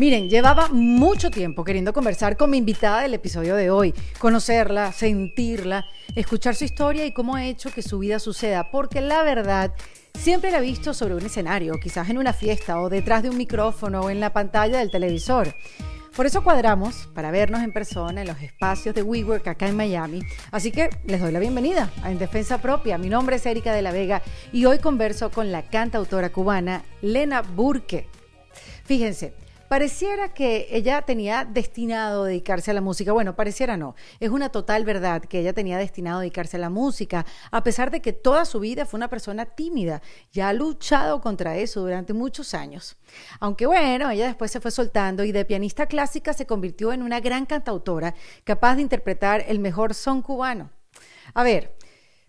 Miren, llevaba mucho tiempo queriendo conversar con mi invitada del episodio de hoy, conocerla, sentirla, escuchar su historia y cómo ha hecho que su vida suceda, porque la verdad siempre la he visto sobre un escenario, quizás en una fiesta o detrás de un micrófono o en la pantalla del televisor. Por eso cuadramos para vernos en persona en los espacios de WeWork acá en Miami. Así que les doy la bienvenida a En Defensa Propia. Mi nombre es Erika de la Vega y hoy converso con la cantautora cubana Lena Burke. Fíjense, Pareciera que ella tenía destinado a dedicarse a la música. Bueno, pareciera no. Es una total verdad que ella tenía destinado a dedicarse a la música, a pesar de que toda su vida fue una persona tímida. Ya ha luchado contra eso durante muchos años. Aunque bueno, ella después se fue soltando y de pianista clásica se convirtió en una gran cantautora capaz de interpretar el mejor son cubano. A ver,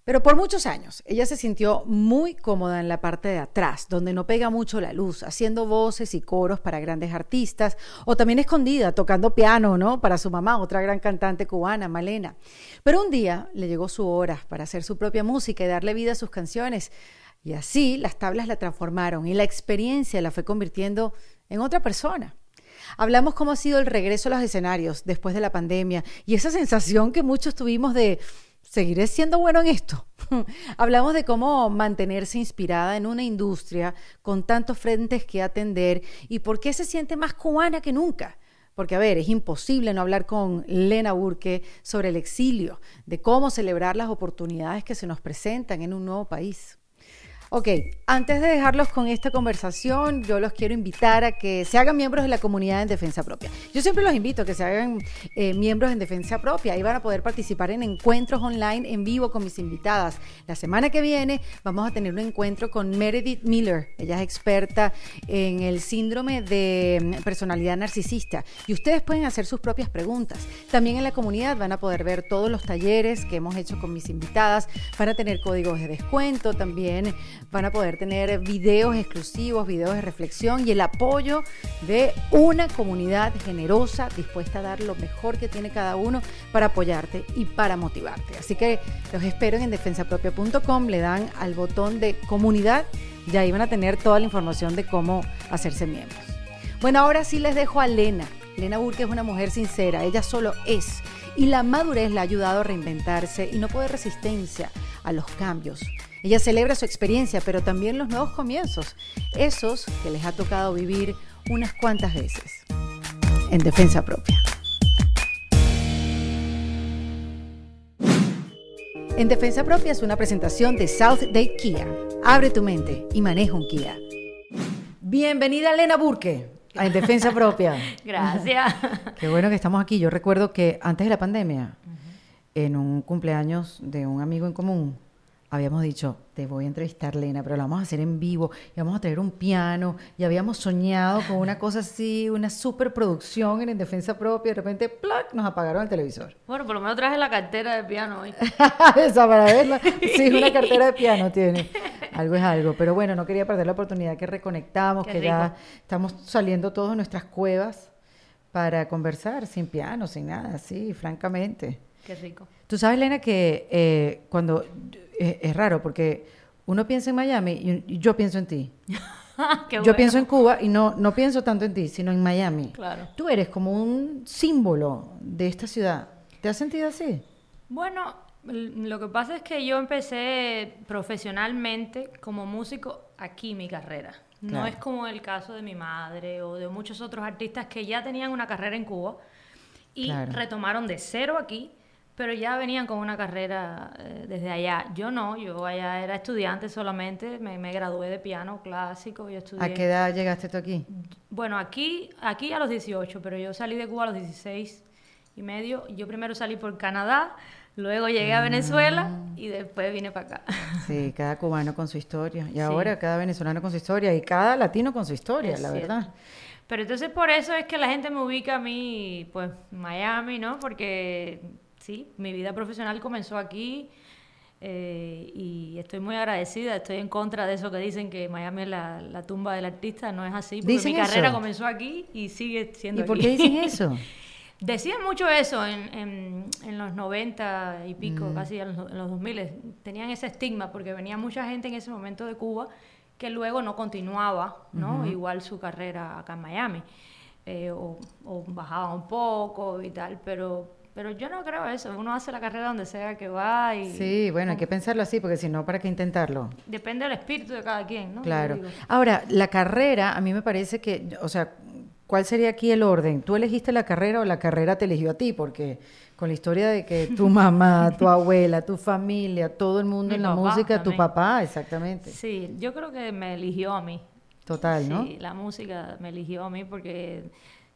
pero por muchos años ella se sintió muy cómoda en la parte de atrás, donde no pega mucho la luz, haciendo voces y coros para grandes artistas, o también escondida, tocando piano, ¿no? Para su mamá, otra gran cantante cubana, Malena. Pero un día le llegó su hora para hacer su propia música y darle vida a sus canciones. Y así las tablas la transformaron y la experiencia la fue convirtiendo en otra persona. Hablamos cómo ha sido el regreso a los escenarios después de la pandemia y esa sensación que muchos tuvimos de ¿Seguiré siendo bueno en esto? Hablamos de cómo mantenerse inspirada en una industria con tantos frentes que atender y por qué se siente más cubana que nunca. Porque, a ver, es imposible no hablar con Lena Burke sobre el exilio, de cómo celebrar las oportunidades que se nos presentan en un nuevo país. Ok, antes de dejarlos con esta conversación, yo los quiero invitar a que se hagan miembros de la comunidad en Defensa Propia. Yo siempre los invito a que se hagan eh, miembros en Defensa Propia. Ahí van a poder participar en encuentros online en vivo con mis invitadas. La semana que viene vamos a tener un encuentro con Meredith Miller. Ella es experta en el síndrome de mm, personalidad narcisista. Y ustedes pueden hacer sus propias preguntas. También en la comunidad van a poder ver todos los talleres que hemos hecho con mis invitadas. Van a tener códigos de descuento también van a poder tener videos exclusivos, videos de reflexión y el apoyo de una comunidad generosa dispuesta a dar lo mejor que tiene cada uno para apoyarte y para motivarte. Así que los espero en defensapropia.com, le dan al botón de comunidad y ahí van a tener toda la información de cómo hacerse miembros. Bueno, ahora sí les dejo a Lena. Lena Burke es una mujer sincera, ella solo es. Y la madurez la ha ayudado a reinventarse y no puede resistencia a los cambios. Ella celebra su experiencia, pero también los nuevos comienzos, esos que les ha tocado vivir unas cuantas veces, en defensa propia. En Defensa Propia es una presentación de South Day Kia. Abre tu mente y maneja un Kia. Bienvenida Elena Burke a En Defensa Propia. Gracias. Qué bueno que estamos aquí. Yo recuerdo que antes de la pandemia, en un cumpleaños de un amigo en común, habíamos dicho, te voy a entrevistar, Lena, pero lo vamos a hacer en vivo y vamos a traer un piano y habíamos soñado con una cosa así, una superproducción en, defensa propia y de repente, ¡plac!, nos apagaron el televisor. Bueno, por lo menos traje la cartera de piano hoy. Esa para verla. Sí, una cartera de piano tiene. Algo es algo. Pero bueno, no quería perder la oportunidad que reconectamos, que ya estamos saliendo todos de nuestras cuevas para conversar sin piano, sin nada, sí, francamente. Qué rico. Tú sabes, Lena, que eh, cuando es, raro porque uno piensa en Miami y, yo pienso en ti. yo pienso en Cuba y no, no pienso tanto en ti, sino en Miami. Claro. Tú eres como un símbolo de esta ciudad. ¿Te has sentido así? Bueno, lo que pasa es que yo empecé profesionalmente como músico aquí mi carrera. No es como el caso de mi madre o de muchos otros artistas que ya tenían una carrera en Cuba y retomaron de cero aquí pero ya venían con una carrera eh, desde allá. Yo no, yo allá era estudiante solamente, me, me, gradué de piano clásico y estudié. ¿A qué edad llegaste tú aquí? Bueno, aquí, aquí a los 18, pero yo salí de Cuba a los 16 y medio. Yo primero salí por Canadá, luego llegué a Venezuela ah. y después vine para acá. Sí, cada cubano con su historia. Y ahora cada venezolano con su historia y cada latino con su historia, la verdad. Pero entonces por eso es que la gente me ubica a mí, pues, Miami, ¿no? Porque sí, mi vida profesional comenzó aquí eh, y estoy muy agradecida. Estoy en contra de eso que dicen que Miami es la, tumba del artista. No es así, porque mi carrera comenzó aquí y sigue siendo ¿Y por qué dicen eso? Decían mucho eso en, en, los 90 y pico, mm. casi en los, en los 2000. Tenían ese estigma porque venía mucha gente en ese momento de Cuba que luego no continuaba, ¿no? Igual su carrera acá en Miami. eh, o, bajaba un poco y tal, pero pero yo no creo eso. Uno hace la carrera donde sea que va y... Sí, bueno, hay que pensarlo así, porque si no, ¿para qué intentarlo? Depende del espíritu de cada quien, ¿no? Claro. Ahora, la carrera, a mí me parece que, o sea, ¿cuál sería aquí el orden? ¿Tú elegiste la carrera o la carrera te eligió a ti? Porque con la historia de que tu mamá, tu abuela, tu familia, todo el mundo en la música, tu papá, exactamente. Sí, yo creo que me eligió a mí. Total, ¿no? Sí, la música me eligió a mí porque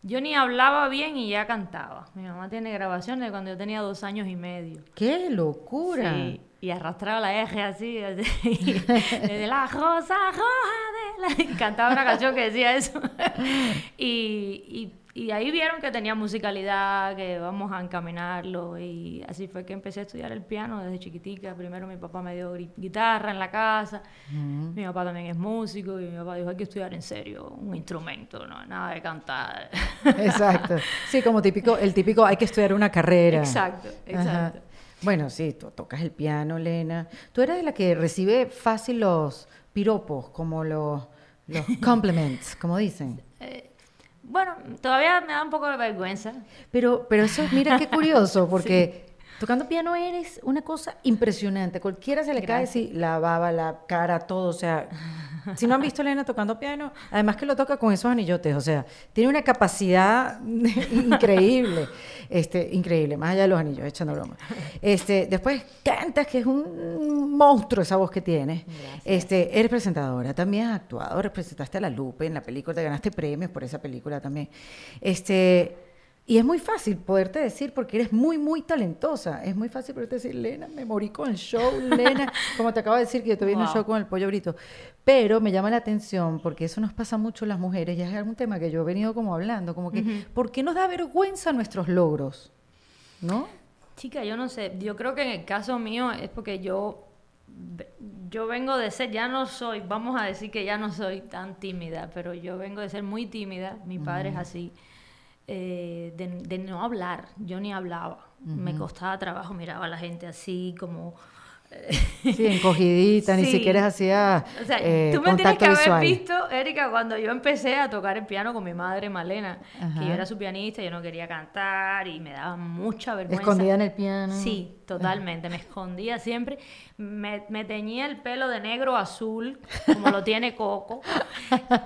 yo ni hablaba bien y ya cantaba. Mi mamá tiene grabaciones de cuando yo tenía dos años y medio. ¡Qué locura! Sí, y arrastraba la eje así, así desde la rosa roja de la... Cantaba una canción que decía eso. y, y y ahí vieron que tenía musicalidad, que vamos a encaminarlo. Y así fue que empecé a estudiar el piano desde chiquitica. Primero mi papá me dio guitarra en la casa. Mi papá también es músico. Y mi papá dijo, hay que estudiar en serio un instrumento, no nada de cantar. Exacto. Sí, como típico, el típico, hay que estudiar una carrera. Exacto, exacto. Bueno, sí, tú tocas el piano, Lena. Tú eres de la que recibe fácil los piropos, como los, los compliments, como dicen. Eh, bueno, todavía me da un poco de vergüenza. Pero, pero eso, mira qué curioso, porque tocando piano eres una cosa impresionante. Cualquiera se le cae si la baba, la cara, todo. O sea, si no han visto a Elena tocando piano, además que lo toca con esos anillotes, o sea, tiene una capacidad increíble. Este, increíble, más allá de los anillos, echando broma. Este, después cantas, que es un monstruo esa voz que tienes. Este, eres presentadora, también has actuado, representaste a la Lupe en la película, te ganaste premios por esa película también. Este, y es muy fácil poderte decir, porque eres muy, muy talentosa. Es muy fácil poderte decir, Lena, me morí con el show, Lena. Como te acabo de decir que yo te vi en un show con el pollo brito. Pero me llama la atención, porque eso nos pasa mucho a las mujeres, y es algún tema que yo he venido como hablando, como que, ¿por qué nos da vergüenza nuestros logros? ¿No? Chica, yo no sé. Yo creo que en el caso mío es porque yo yo vengo de ser, ya no soy, vamos a decir que ya no soy tan tímida, pero yo vengo de ser muy tímida, mi padre es así. Eh, de, no hablar. Yo ni hablaba. Me costaba trabajo, miraba a la gente así como... sí, encogidita, ni siquiera hacía O sea, eh, tú me tienes que haber visto, Erika, cuando yo empecé a tocar el piano con mi madre Malena, que yo era su pianista, yo no quería cantar y me daba mucha vergüenza. Escondida en el piano. Sí, totalmente. Me escondía siempre. Me, me, teñía el pelo de negro azul, como lo tiene Coco.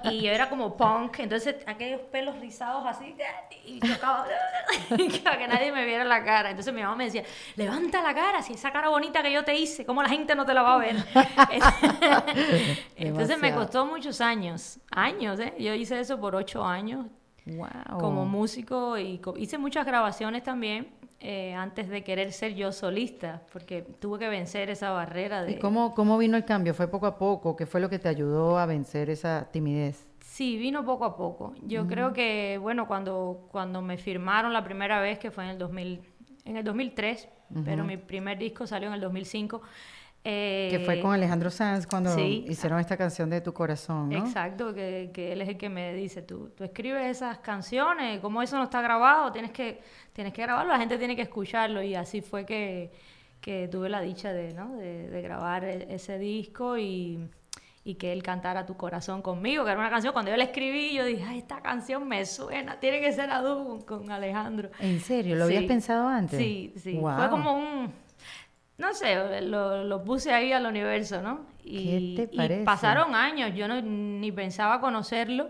Y yo era como punk. Entonces, aquellos pelos rizados así. Y tocaba. para que nadie me viera la cara. Entonces, mi mamá me decía: Levanta la cara, si esa cara bonita que yo te hice, ¿cómo la gente no te la va a ver? Entonces, me costó muchos años. Años, ¿eh? Yo hice eso por ocho años. Wow. Como músico y hice muchas grabaciones también eh, antes de querer ser yo solista, porque tuve que vencer esa barrera de... ¿Y cómo, cómo vino el cambio? ¿Fue poco a poco? ¿Qué fue lo que te ayudó a vencer esa timidez? Sí, vino poco a poco. Yo creo que, bueno, cuando, cuando me firmaron la primera vez, que fue en el, 2000, en el 2003, pero mi primer disco salió en el 2005, que fue con eh, Alejandro Sanz cuando hicieron esta canción de Tu Corazón, ¿no? Exacto, que, que, él es el que me dice, tú, tú escribes esas canciones, como eso no está grabado, tienes que, tienes que grabarlo, la gente tiene que escucharlo y así fue que, que tuve la dicha de, ¿no? de, de grabar e, ese disco y, y, que él cantara Tu Corazón conmigo, que era una canción, cuando yo la escribí, yo dije, Ay, esta canción me suena, tiene que ser a con, Alejandro. ¿En serio? ¿Lo habías pensado antes? Sí, sí, fue como un no sé, lo, puse ahí al universo, ¿no? Y, ¿Qué te parece? y pasaron años, yo no, ni pensaba conocerlo.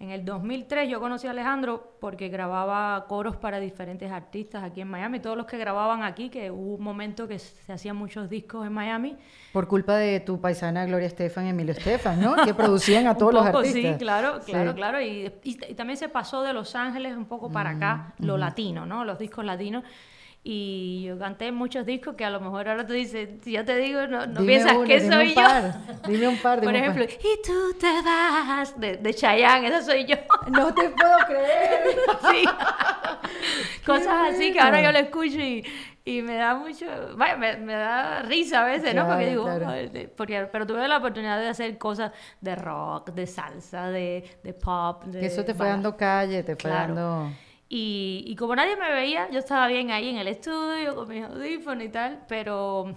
En el 2003 yo conocí a Alejandro porque grababa coros para diferentes artistas aquí en Miami, todos los que grababan aquí, que hubo un momento que se hacían muchos discos en Miami. Por culpa de tu paisana Gloria Estefan y Emilio Estefan, ¿no? Que producían a todos los artistas. Sí, claro, claro, claro. Y, también se pasó de Los Ángeles un poco para acá, lo latino, ¿no? Los discos latinos. Y yo canté muchos discos que a lo mejor ahora tú dices, si yo te digo, no, no piensas que soy yo. Dime un par, Por ejemplo, y tú te vas de, de Chayanne, esa soy yo. No te puedo creer. sí. Cosas así que ahora yo lo escucho y, y me da mucho, vaya, me, me, da risa a veces, ¿no? Porque digo, porque, pero tuve la oportunidad de hacer cosas de rock, de salsa, de, de pop. De, eso te fue dando calle, te fue dando... Y, y, como nadie me veía, yo estaba bien ahí en el estudio con mis audífonos y tal, pero,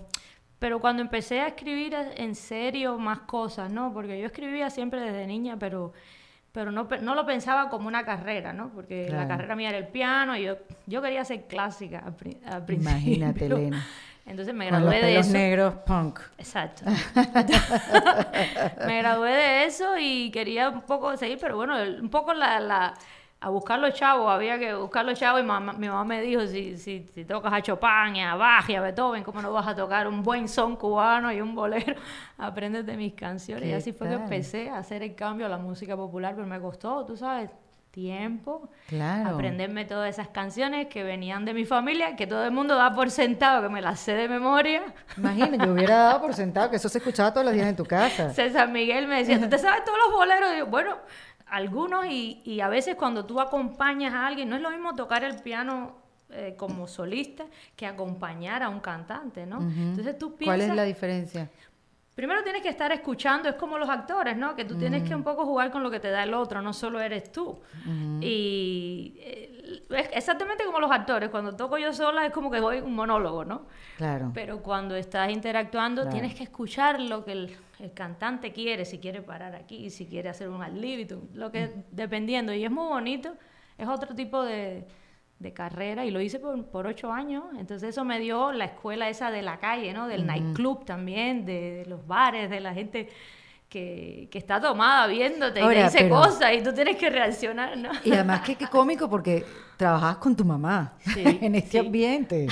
pero cuando empecé a escribir en serio más cosas, ¿no? Porque yo escribía siempre desde niña, pero, pero no, no lo pensaba como una carrera, ¿no? Porque la carrera mía era el piano y yo, yo quería ser clásica al, principio. Imagínate, Elena. Entonces me gradué de eso. negros punk. Exacto. me gradué de eso y quería un poco seguir, pero bueno, un poco la, a buscar los chavos, había que buscar los chavos y mi mamá me dijo, si, si, si, tocas a Chopin, a Bach y a Beethoven, ¿cómo no vas a tocar un buen son cubano y un bolero? Aprendes de mis canciones. Y así fue que empecé a hacer el cambio a la música popular, pero me costó, tú sabes, tiempo, claro. aprenderme todas esas canciones que venían de mi familia, que todo el mundo da por sentado, que me las sé de memoria. Imagínate, yo hubiera dado por sentado que eso se escuchaba todos los días en tu casa. César Miguel me decía, ¿tú te sabes todos los boleros? Y yo, bueno, algunos y, y, a veces cuando tú acompañas a alguien, no es lo mismo tocar el piano eh, como solista que acompañar a un cantante, ¿no? Entonces tú piensas... ¿Cuál es la diferencia? Primero tienes que estar escuchando, es como los actores, ¿no? Que tú tienes que un poco jugar con lo que te da el otro, no solo eres tú. Y eh, es exactamente como los actores, cuando toco yo sola es como que voy un monólogo, ¿no? Claro. Pero cuando estás interactuando tienes que escuchar lo que el, cantante quiere, si quiere parar aquí, si quiere hacer un ad libitum, lo que, dependiendo. Y es muy bonito, es otro tipo de de carrera y lo hice por, por, ocho años. Entonces eso me dio la escuela esa de la calle, ¿no? Del nightclub también, de, los bares, de la gente que, que está tomada viéndote y te dice cosas y tú tienes que reaccionar, ¿no? Y además que qué cómico porque trabajabas con tu mamá en este ambiente.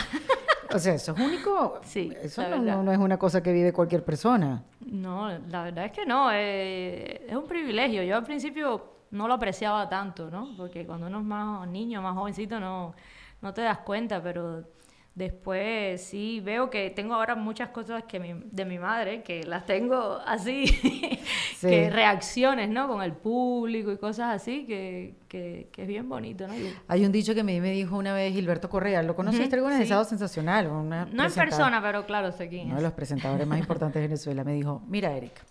O sea, eso es único. Sí, eso no, no, es una cosa que vive cualquier persona. No, la verdad es que no. Eh, es un privilegio. Yo al principio no lo apreciaba tanto, ¿no? Porque cuando uno es más niño, más jovencito, no, no te das cuenta, pero después sí veo que tengo ahora muchas cosas que de mi madre, que las tengo así, que reacciones, ¿no? Con el público y cosas así, que, que, es bien bonito, ¿no? Hay un dicho que me, me dijo una vez Gilberto Correa, ¿lo conociste alguna vez? Sensacional. no en persona, pero claro, sé quién Uno de los presentadores más importantes de Venezuela me dijo, mira, Erika,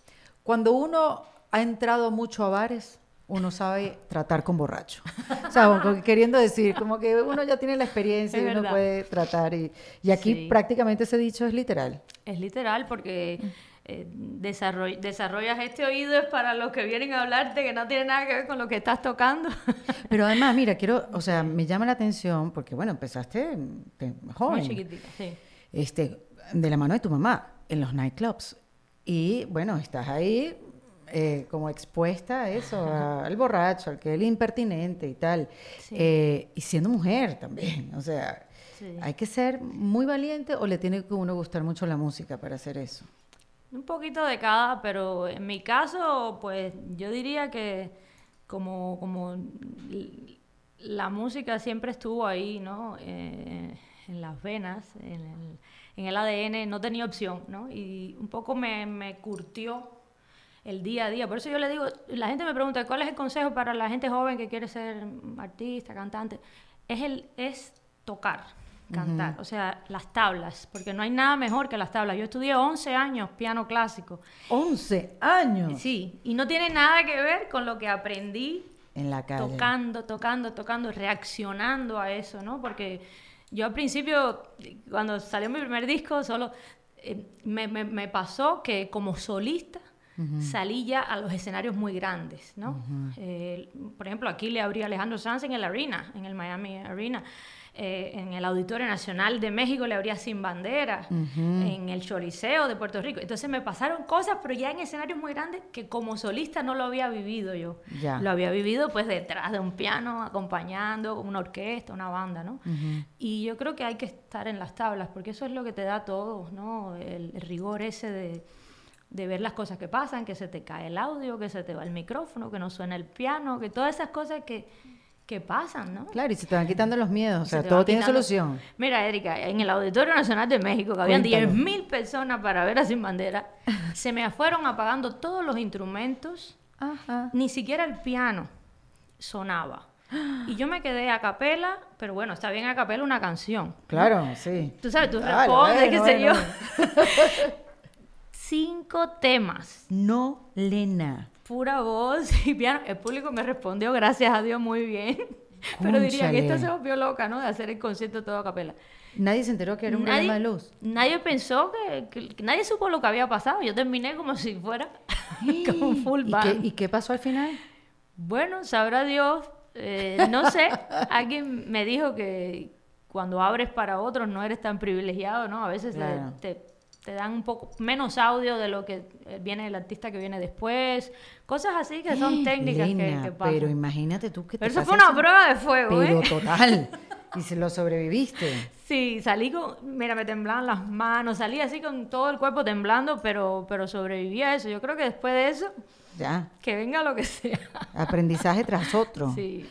cuando uno ha entrado mucho a bares, uno sabe tratar con borracho. O sea, queriendo decir, como que uno ya tiene la experiencia y uno puede tratar. Y, y aquí prácticamente ese dicho es literal. Es literal porque eh, desarrollas este oído es para los que vienen a hablarte que no tiene nada que ver con lo que estás tocando. Pero además, mira, quiero, o sea, me llama la atención porque, bueno, empezaste joven. Muy chiquitita, sí. Este, de la mano de tu mamá en los nightclubs. Y bueno, estás ahí eh, como expuesta a eso, al borracho, al que es el impertinente y tal. Eh, y siendo mujer también, o sea, hay que ser muy valiente o le tiene que uno gustar mucho la música para hacer eso. Un poquito de cada, pero en mi caso, pues yo diría que como, como la música siempre estuvo ahí, ¿no? Eh, en las venas, en el, en el, ADN, no tenía opción, ¿no? Y un poco me, me curtió el día a día. Por eso yo le digo, la gente me pregunta, ¿cuál es el consejo para la gente joven que quiere ser artista, cantante? Es, el, es tocar, cantar, o sea, las tablas, porque no hay nada mejor que las tablas. Yo estudié 11 años piano clásico. 11 años. Sí, y no tiene nada que ver con lo que aprendí en la calle. Tocando, tocando, tocando, reaccionando a eso, ¿no? Porque yo al principio, cuando salió mi primer disco, solo eh, me, me, me pasó que como solista salí ya a los escenarios muy grandes, ¿no? Eh, por ejemplo, aquí le abría Alejandro Sanz en el Arena, en el Miami Arena. Eh, en el Auditorio Nacional de México le abría Sin Bandera, en el Choliseo de Puerto Rico. Entonces me pasaron cosas, pero ya en escenarios muy grandes que como solista no lo había vivido yo. Lo había vivido pues detrás de un piano, acompañando una orquesta, una banda, ¿no? Y yo creo que hay que estar en las tablas, porque eso es lo que te da todo, ¿no? el rigor ese de de ver las cosas que pasan, que se te cae el audio, que se te va el micrófono, que no suena el piano, que todas esas cosas que, que pasan, ¿no? Claro, y se te van quitando los miedos, o sea, todo tiene solución. Mira, Erika, en el Auditorio Nacional de México, que habían 10.000 personas para ver a Sin Bandera, se me fueron apagando todos los instrumentos, ni siquiera el piano sonaba. Y yo me quedé a capela, pero bueno, está bien a capela una canción. Claro, sí. Tú sabes, tú respondes, qué sé yo. cinco temas. No, Lena. Pura voz y piano. El público me respondió, gracias a Dios, muy bien. Pero diría que esta se volvió loca, ¿no? De hacer el concierto todo a capela. Nadie se enteró que era un problema de luz. Nadie pensó que, Nadie supo lo que había pasado. Yo terminé como si fuera como full band. ¿Y qué, pasó al final? Bueno, sabrá Dios. Eh, no sé, alguien me dijo que cuando abres para otros no eres tan privilegiado, ¿no? A veces te, te, dan un poco menos audio de lo que eh, viene el artista que viene después. Cosas así que son técnicas que, pasan. Pero imagínate tú que Pero eso fue una prueba de fuego, Pero ¿eh? total. ¿Y se lo sobreviviste? Sí, salí con, mira, me temblaban las manos, salí así con todo el cuerpo temblando, pero, pero sobreviví a eso. Yo creo que después de eso, ya. que venga lo que sea. Aprendizaje tras otro. Sí.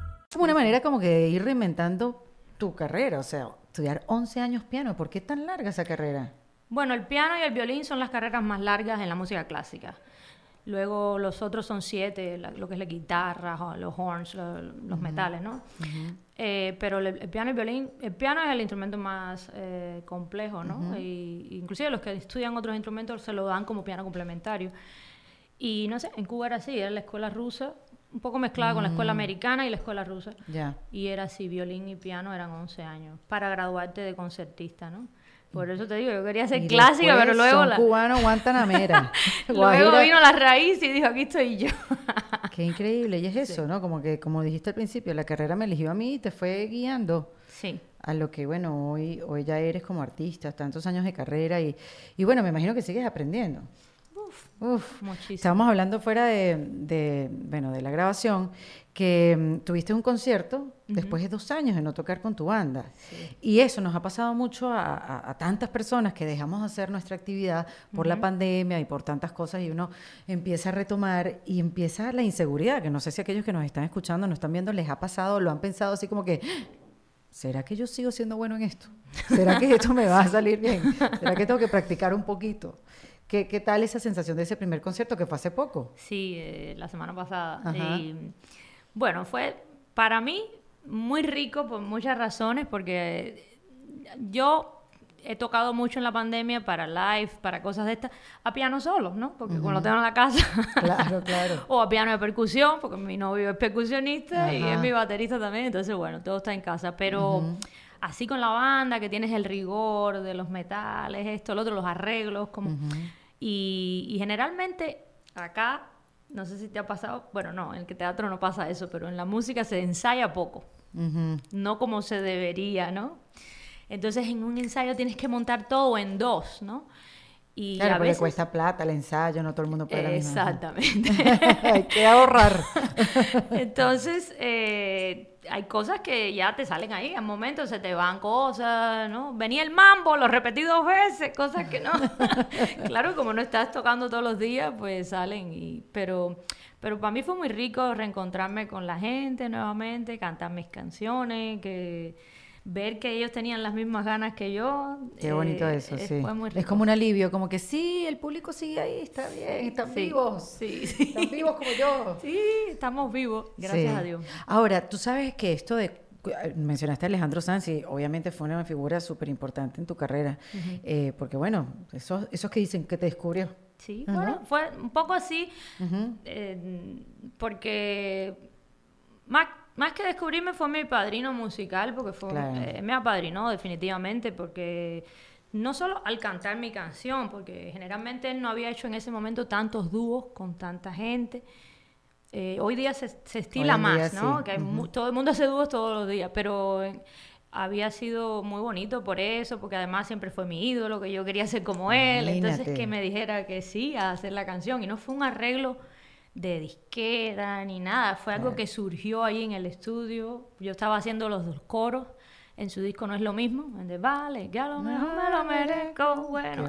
Como una manera como que de ir reinventando tu carrera, o sea, estudiar 11 años piano, ¿por qué tan larga esa carrera? Bueno, el piano y el violín son las carreras más largas en la música clásica. Luego los otros son siete, lo que es la guitarra, los horns, los metales, ¿no? Eh, pero el, piano y el violín, el piano es el instrumento más eh, complejo, ¿no? y, inclusive los que estudian otros instrumentos se lo dan como piano complementario. Y no sé, en Cuba era así, era la escuela rusa, un poco mezclada con la escuela mm. americana y la escuela rusa. Y era así, violín y piano eran 11 años, para graduarte de concertista, ¿no? Por eso te digo, yo quería ser clásica, pero luego... Son la... cubano Guantanamera. luego vino la raíz y dijo, aquí estoy yo. Qué increíble. Y es eso, ¿no? Como que, como dijiste al principio, la carrera me eligió a mí y te fue guiando. Sí. A lo que, bueno, hoy, hoy ya eres como artista, tantos años de carrera y, y bueno, me imagino que sigues aprendiendo. Uf, muchísimo. Estábamos hablando fuera de, bueno, de la grabación, que mm, tuviste un concierto después de dos años de no tocar con tu banda. Y eso nos ha pasado mucho a, tantas personas que dejamos de hacer nuestra actividad por la pandemia y por tantas cosas y uno empieza a retomar y empieza la inseguridad, que no sé si aquellos que nos están escuchando, nos están viendo, les ha pasado, lo han pensado así como que, ¿será que yo sigo siendo bueno en esto? ¿Será que esto me va a salir bien? ¿Será que tengo que practicar un poquito? ¿Qué, tal esa sensación de ese primer concierto que fue hace poco? Sí, eh, la semana pasada. Y, bueno, fue para mí muy rico por muchas razones, porque yo he tocado mucho en la pandemia para live, para cosas de estas, a piano solo, ¿no? Porque cuando lo tengo en la casa. Claro, claro. o a piano de percusión, porque mi novio es percusionista y es mi baterista también, entonces bueno, todo está en casa. Pero así con la banda, que tienes el rigor de los metales, esto, lo otro, los arreglos, como. Y, generalmente acá, no sé si te ha pasado, bueno, no, en el teatro no pasa eso, pero en la música se ensaya poco, no como se debería, ¿no? Entonces en un ensayo tienes que montar todo en dos, ¿no? Y claro, a porque cuesta plata el ensayo, no todo el mundo puede Exactamente. Hay que ahorrar. Entonces, eh, hay cosas que ya te salen ahí, en momentos se te van cosas, ¿no? Venía el mambo, lo repetí dos veces, cosas que no. claro, como no estás tocando todos los días, pues salen. Y, pero, pero para mí fue muy rico reencontrarme con la gente nuevamente, cantar mis canciones, que ver que ellos tenían las mismas ganas que yo. Qué bonito eh, eso, sí. Es como un alivio, como que sí, el público sigue ahí, está bien, están vivos. Sí, sí. Están vivos como yo. Sí, estamos vivos, gracias a Dios. Ahora, tú sabes que esto de mencionaste a Alejandro Sanz y obviamente fue una figura súper importante en tu carrera, eh, porque bueno, esos, esos que dicen que te descubrió. Sí, bueno, fue un poco así, eh, porque Mac más que descubrirme fue mi padrino musical, porque fue, eh, me apadrinó definitivamente, porque no solo al cantar mi canción, porque generalmente él no había hecho en ese momento tantos dúos con tanta gente. Eh, hoy día se, estila más, ¿no? Que todo el mundo hace dúos todos los días, pero había sido muy bonito por eso, porque además siempre fue mi ídolo, que yo quería ser como él, entonces que me dijera que sí a hacer la canción, y no fue un arreglo de disquera ni nada, fue algo que surgió ahí en el estudio. Yo estaba haciendo los dos coros, en su disco no es lo mismo, en de vale, ya lo mejor me lo merezco. Bueno,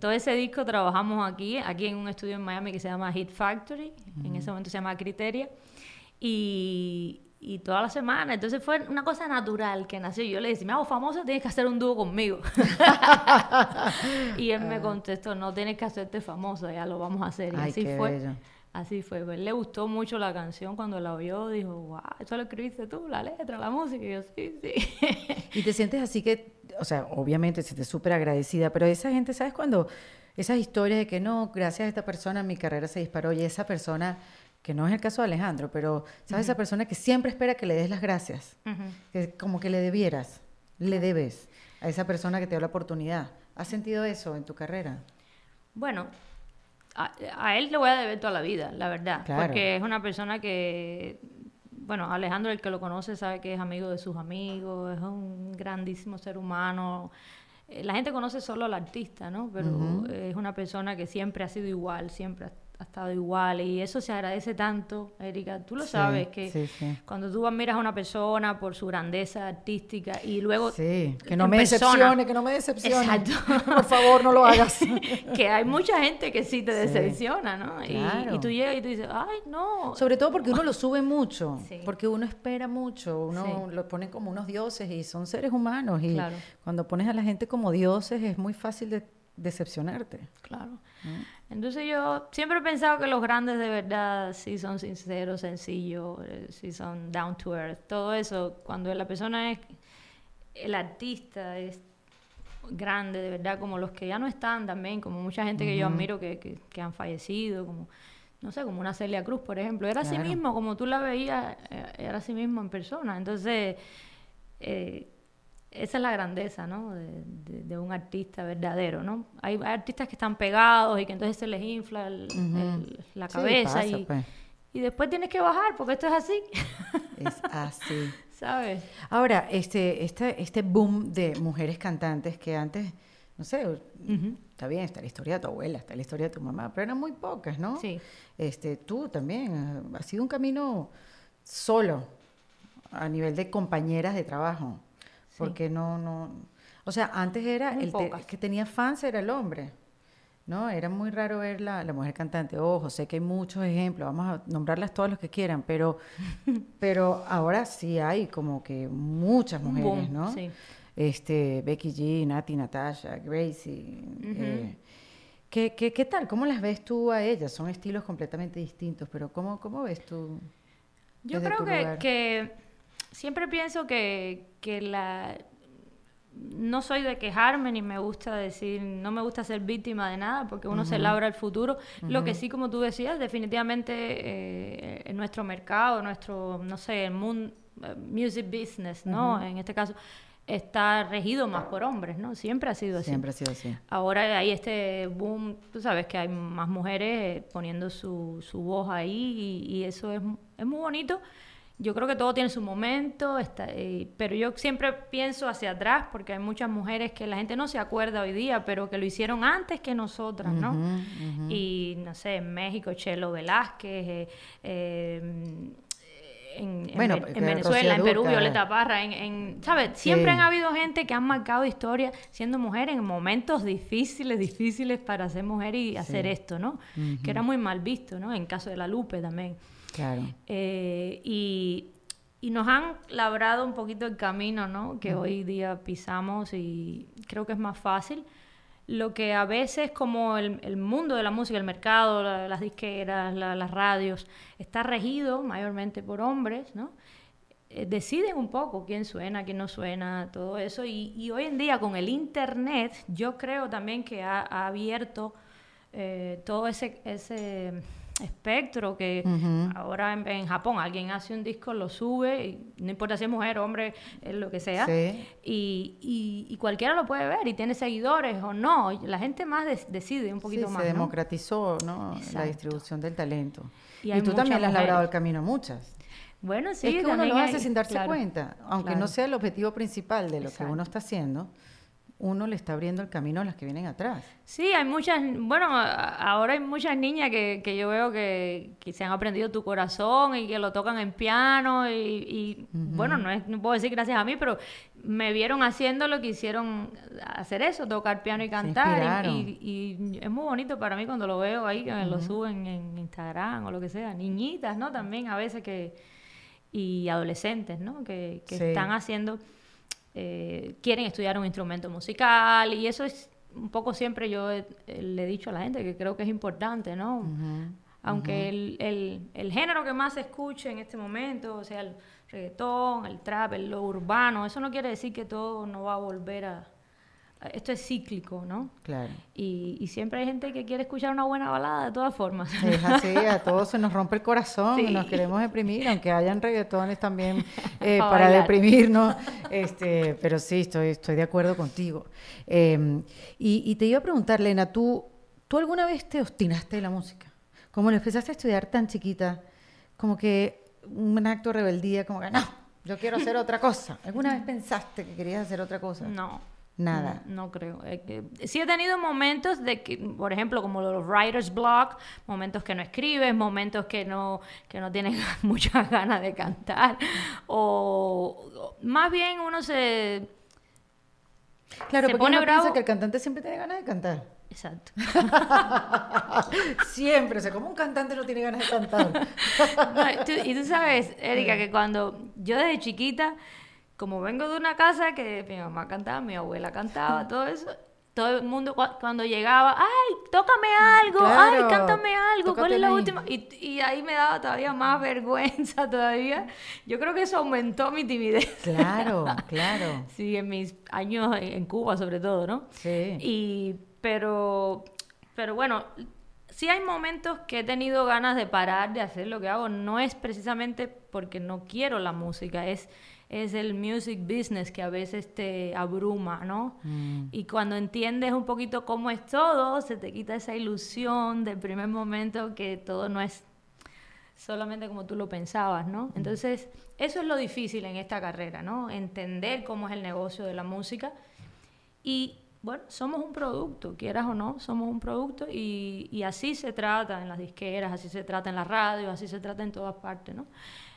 todo ese disco trabajamos aquí, aquí en un estudio en Miami que se llama Hit Factory, en ese momento se llama Criteria, y, y toda la semana. Entonces fue una cosa natural que nació. Yo le dije, me hago famosa, tienes que hacer un dúo conmigo. y él me ah. contestó, no tienes que hacerte famosa, ya lo vamos a hacer. Y así fue. Así fue, pues, le gustó mucho la canción cuando la oyó, dijo, wow, eso lo escribiste tú, la letra, la música, y yo, sí, sí. Y te sientes así que, o sea, obviamente te sientes súper agradecida, pero esa gente, ¿sabes cuando esas historias de que no, gracias a esta persona mi carrera se disparó y esa persona, que no es el caso de Alejandro, pero ¿sabes esa persona que siempre espera que le des las gracias? Que como que le debieras, le debes a esa persona que te dio la oportunidad. ¿Has sentido eso en tu carrera? Bueno, a, a él le voy a deber toda la vida, la verdad. Claro. Porque es una persona que, bueno, Alejandro, el que lo conoce, sabe que es amigo de sus amigos, es un grandísimo ser humano. Eh, La gente conoce solo al artista, ¿no? Pero es una persona que siempre ha sido igual, siempre ha, ha estado igual. Y eso se agradece tanto, Erika. Tú lo Sí, sabes, que sí, sí. cuando tú admiras a una persona por su grandeza artística y luego... Sí, que no me persona- decepcione, que no me decepcione. Exacto. Por favor, no lo hagas. que hay mucha gente que sí te decepciona, ¿no? Y- Claro. Y, tú llegas y tú dices, ay, no. Sobre todo porque uno lo sube mucho, porque uno espera mucho, uno lo pone como unos dioses y son seres humanos y Claro. cuando pones a la gente como dioses es muy fácil de decepcionarte. Claro. Entonces yo siempre he pensado que los grandes de verdad sí son sinceros, sencillos, eh, sí son down to earth. Todo eso, cuando la persona es, el artista es grande, de verdad, como los que ya no están también, como mucha gente que yo admiro que, que, que han fallecido, como, no sé, como una Celia Cruz, por ejemplo. Era así Claro. mismo, como tú la veías, eh, era así mismo en persona. Entonces, eh, esa es la grandeza, ¿no? De, de- de un artista verdadero, ¿no? Hay, hay artistas que están pegados y que entonces se les infla el- el- la Sí, cabeza pasa, y, pues. y después tienes que bajar porque esto es así, Es así. ¿sabes? Ahora, este, este, este boom de mujeres cantantes que antes, no sé, está bien, está la historia de tu abuela, está la historia de tu mamá, pero eran muy pocas, ¿no? Sí. Este, tú también, ha sido un camino solo a nivel de compañeras de trabajo, porque no, no, o sea, antes era Muy el te- que tenía fans era el hombre. ¿no? Era muy raro ver la, la mujer cantante. Ojo, sé que hay muchos ejemplos, vamos a nombrarlas todos los que quieran, pero, pero ahora sí hay como que muchas mujeres, boom, ¿no? sí. Este, Becky G, Nati, Natasha, Gracie. eh, ¿qué, qué, qué tal? ¿Cómo las ves tú a ellas? Son estilos completamente distintos, pero ¿cómo, cómo ves tú? Yo creo que, que siempre pienso que, que la no soy de quejarme ni me gusta decir, no me gusta ser víctima de nada porque uno se labra el futuro. Lo que sí, como tú decías, definitivamente eh, en nuestro mercado, nuestro, no sé, el mundo, music business, ¿no? En este caso, está regido más por hombres, ¿no? Siempre ha sido así. Siempre ha sido así. Ahora hay este boom, tú sabes que hay más mujeres eh, poniendo su, su voz ahí y, y eso es, es muy bonito. Yo creo que todo tiene su momento, está, eh, pero yo siempre pienso hacia atrás porque hay muchas mujeres que la gente no se acuerda hoy día, pero que lo hicieron antes que nosotras, ¿no? Y no sé, en México, Chelo Velázquez, eh, eh, en, en Bueno, en que Venezuela, en Perú. Violeta Parra, en, en- ¿sabes? Siempre Sí. han habido gente que han marcado historia siendo mujer en momentos difíciles, difíciles para ser mujer y hacer esto, ¿no? Que era muy mal visto, ¿no? En caso de la Lupe también. Claro. Eh, y, y nos han labrado un poquito el camino, ¿no? Que hoy día pisamos y creo que es más fácil. Lo que a veces como el, el mundo de la música, el mercado, la- las disqueras, la- las radios, está regido mayormente por hombres, ¿no? Eh, deciden un poco quién suena, quién no suena, todo eso. Y, y hoy en día con el Internet, yo creo también que ha, ha abierto eh, todo ese, ese espectro que ahora en, en Japón alguien hace un disco, lo sube, y no importa si es mujer, hombre, eh, lo que sea, Sí. y, y- y cualquiera lo puede ver y tiene seguidores o no. La gente más decide un poquito Sí, más. se ¿no? democratizó ¿no? la distribución del talento. Y Y, tú también le has labrado el camino a muchas. Bueno, sí, es que uno lo hace hay- sin darse claro, cuenta, aunque no sea el objetivo principal de lo que uno está haciendo, uno le está abriendo el camino a las que vienen atrás. Sí, hay muchas, bueno, ahora hay muchas niñas que, que yo veo que, que se han aprendido tu corazón y que lo tocan en piano y, y, bueno, no, es, no puedo decir gracias a mí, pero me vieron haciendo lo que hicieron hacer eso, tocar piano y cantar y, y- y es muy bonito para mí cuando lo veo ahí, que me lo suben en Instagram o lo que sea, niñitas, ¿no? También a veces que, y adolescentes, ¿no? Que, que Sí. están haciendo eh, quieren estudiar un instrumento musical y eso es un poco siempre yo he- eh, le he dicho a la gente que creo que es importante, ¿no? Aunque el, el, el género que más se escuche en este momento, o sea, el reggaetón, el trap, el lo urbano, eso no quiere decir que todo no va a volver a, esto es cíclico, ¿no? Claro. Y, y, siempre hay gente que quiere escuchar una buena balada de todas formas. Es así, a todos se nos rompe el corazón, y nos queremos deprimir, aunque hayan reggaetones también eh, para deprimirnos. Este, pero sí, estoy, estoy de acuerdo contigo. Em, y, y, te iba a preguntar, Lena, ¿tú, ¿tú alguna vez te obstinaste de la música? Como lo empezaste a estudiar tan chiquita, como que un acto de rebeldía, como que no, yo quiero hacer otra cosa. ¿Alguna vez pensaste que querías hacer otra cosa? No, Nada. No, creo. sí he tenido momentos de que, por ejemplo, como los writer's block, momentos que no escribes, momentos que no, que no tienes muchas ganas de cantar. O, más bien uno se. Claro, se pone bravo. que el cantante siempre tiene ganas de cantar. Exacto. Siempre, o sea, como un cantante no tiene ganas de cantar. y tú sabes, Erika, que cuando yo desde chiquita como vengo de una casa que mi mamá cantaba, mi abuela cantaba, todo eso, todo el mundo cuando llegaba, ay, tócame algo, ay, cántame algo, ¿cuál es la última? Y, y, ahí me daba todavía más vergüenza todavía. Yo creo que eso aumentó mi timidez. Claro, claro. sí, en mis años en Cuba sobre todo, ¿no? Sí. Y, pero, pero bueno, sí hay momentos que he tenido ganas de parar de hacer lo que hago. No es precisamente porque no quiero la música, es es el music business que a veces te abruma, ¿no? Mm. Y cuando entiendes un poquito cómo es todo, se te quita esa ilusión del primer momento que todo no es solamente como tú lo pensabas, ¿no? Mm. Entonces, eso es lo difícil en esta carrera, ¿no? Entender cómo es el negocio de la música. Y bueno, somos un producto, quieras o no, somos un producto y, y así se trata en las disqueras, así se trata en la radio, así se trata en todas partes, ¿no?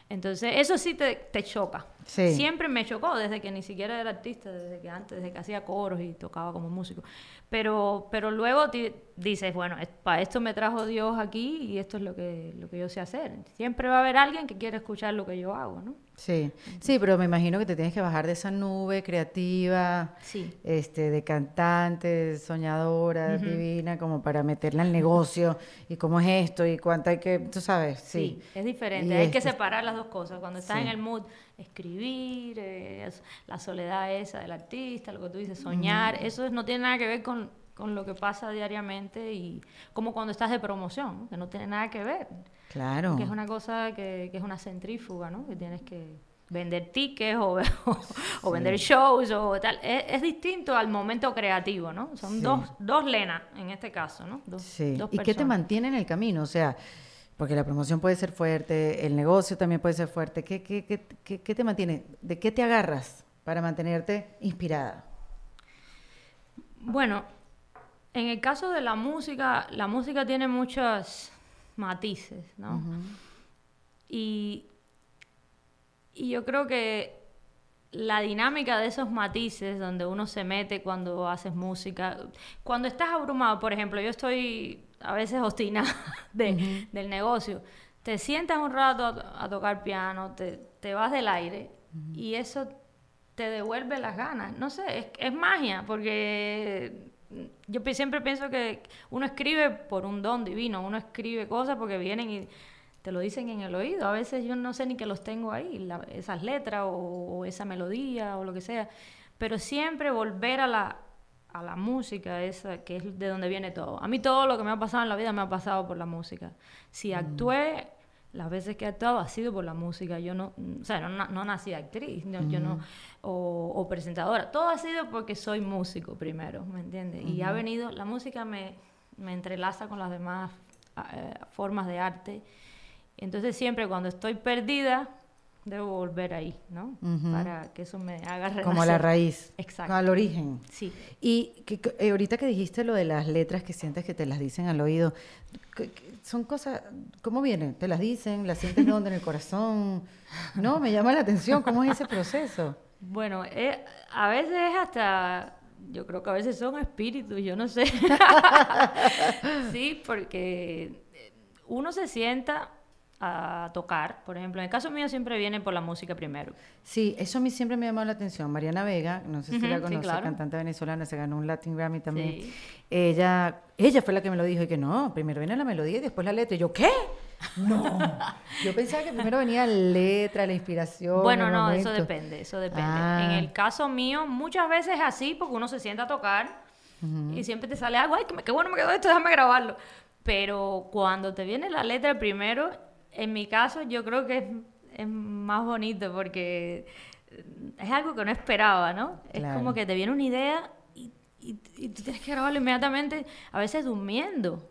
Entonces, eso sí te, te choca. Siempre me chocó, desde que ni siquiera era artista, desde que antes, desde que hacía coros y tocaba como músico. Pero, pero luego dices, bueno, para esto me trajo Dios aquí y esto es lo que, lo que yo sé hacer. Siempre va a haber alguien que quiera escuchar lo que yo hago, ¿no? Sí, sí, pero me imagino que te tienes que bajar de esa nube creativa, este, de cantante, soñadora, divina, como para meterla al negocio y cómo es esto y cuánto hay que, tú sabes, sí. es diferente, hay que separar las dos cosas. Cuando estás en el mood, escribir, eh, la soledad esa del artista, lo que tú dices, soñar, eso no tiene nada que ver con, con lo que pasa diariamente y como cuando estás de promoción, que no tiene nada que ver. Claro. Que es una cosa que, que es una centrífuga, ¿no? Que tienes que vender tickets o, o, vender shows o tal. Es, distinto al momento creativo, ¿no? Son dos, dos lenas en este caso, ¿no? Dos, sí. ¿Y qué te mantiene en el camino? O sea, porque la promoción puede ser fuerte, el negocio también puede ser fuerte. ¿Qué, qué, qué, qué te mantiene? ¿De qué te agarras para mantenerte inspirada? Bueno, en el caso de la música, la música tiene muchos matices, ¿no? y, y yo creo que la dinámica de esos matices donde uno se mete cuando haces música, cuando estás abrumado, por ejemplo, yo estoy a veces obstinada del negocio, te sientas un rato a, tocar piano, te, te, vas del aire y eso te devuelve las ganas. No sé, es, es magia, porque yo siempre pienso que uno escribe por un don divino, uno escribe cosas porque vienen y te lo dicen en el oído. A veces yo no sé ni que los tengo ahí, esas letras o, esa melodía o lo que sea. Pero siempre volver a la, a la música, esa que es de donde viene todo. A mí todo lo que me ha pasado en la vida me ha pasado por la música. Si mm. actué las veces que he actuado ha sido por la música. Yo no, o sea, no, no nací actriz, yo no, o, presentadora. Todo ha sido porque soy músico primero, ¿me entiendes? Y ha venido, la música me, me entrelaza con las demás eh, formas de arte. Entonces siempre cuando estoy perdida, debo volver ahí, ¿no? Para que eso me haga renacer. Como a la raíz. Exacto. Al origen. Sí. Y que, eh, ahorita que dijiste lo de las letras que sientes que te las dicen al oído, son cosas, ¿cómo vienen? ¿Te las dicen? ¿Las sientes dónde? ¿En el corazón? No, me llama la atención, ¿cómo es ese proceso? Bueno, eh, a veces es hasta, yo creo que a veces son espíritus, yo no sé. sí, porque uno se sienta a tocar. Por ejemplo, en el caso mío siempre viene por la música primero. Sí, eso a mí siempre me ha llamado la atención. Mariana Vega, no sé si Ujú, la sí, conoce, claro. cantante venezolana, se ganó un Latin Grammy también. Sí. Ella, ella fue la que me lo dijo y que no, primero viene la melodía y después la letra. Y yo, ¿qué? No. yo pensaba que primero venía la letra, la inspiración. Bueno, no, eso depende, eso depende. Ah. En el caso mío, muchas veces es así porque uno se sienta a tocar y siempre te sale algo, ay, qué bueno me quedó esto, déjame grabarlo. Pero cuando te viene la letra primero, en mi caso yo creo que es, es más bonito porque es algo que no esperaba, ¿no? Es como que te viene una idea y, y- y tú tienes que grabarlo inmediatamente, a veces durmiendo.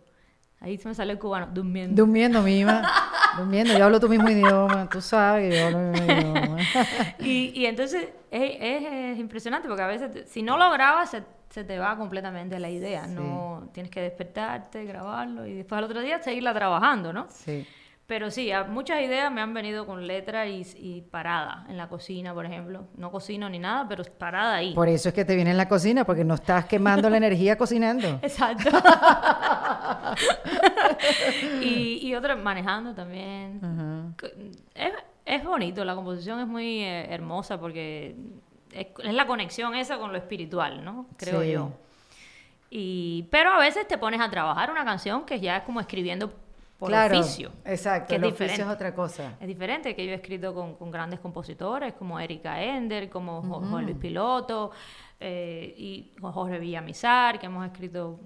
Ahí se me sale el cubano, durmiendo. Durmiendo, mima. Durmiendo, yo hablo tu mismo idioma. Tú sabes que yo hablo el mismo idioma. Y, y entonces es, es- es impresionante porque a veces te- si no lo grabas se, se te va completamente la idea. Sí. No tienes que despertarte, grabarlo y después al otro día seguirla trabajando, ¿no? Sí. Pero sí, muchas ideas me han venido con letra y, y parada en la cocina, por ejemplo. No cocino ni nada, pero parada ahí. Por eso es que te viene en la cocina, porque no estás quemando la energía cocinando. Exacto. y, y otra manejando también. Es, es bonito, la composición es muy eh, hermosa porque es, es la conexión esa con lo espiritual, ¿no? Creo Sí. yo. Y, pero a veces te pones a trabajar una canción que ya es como escribiendo por claro, oficio. Exacto, que es el oficio diferente. es otra cosa. Es diferente que yo he escrito con, con grandes compositores como Erika Ender, como Juan Luis Piloto eh, y con Jorge Villamizar, que hemos escrito,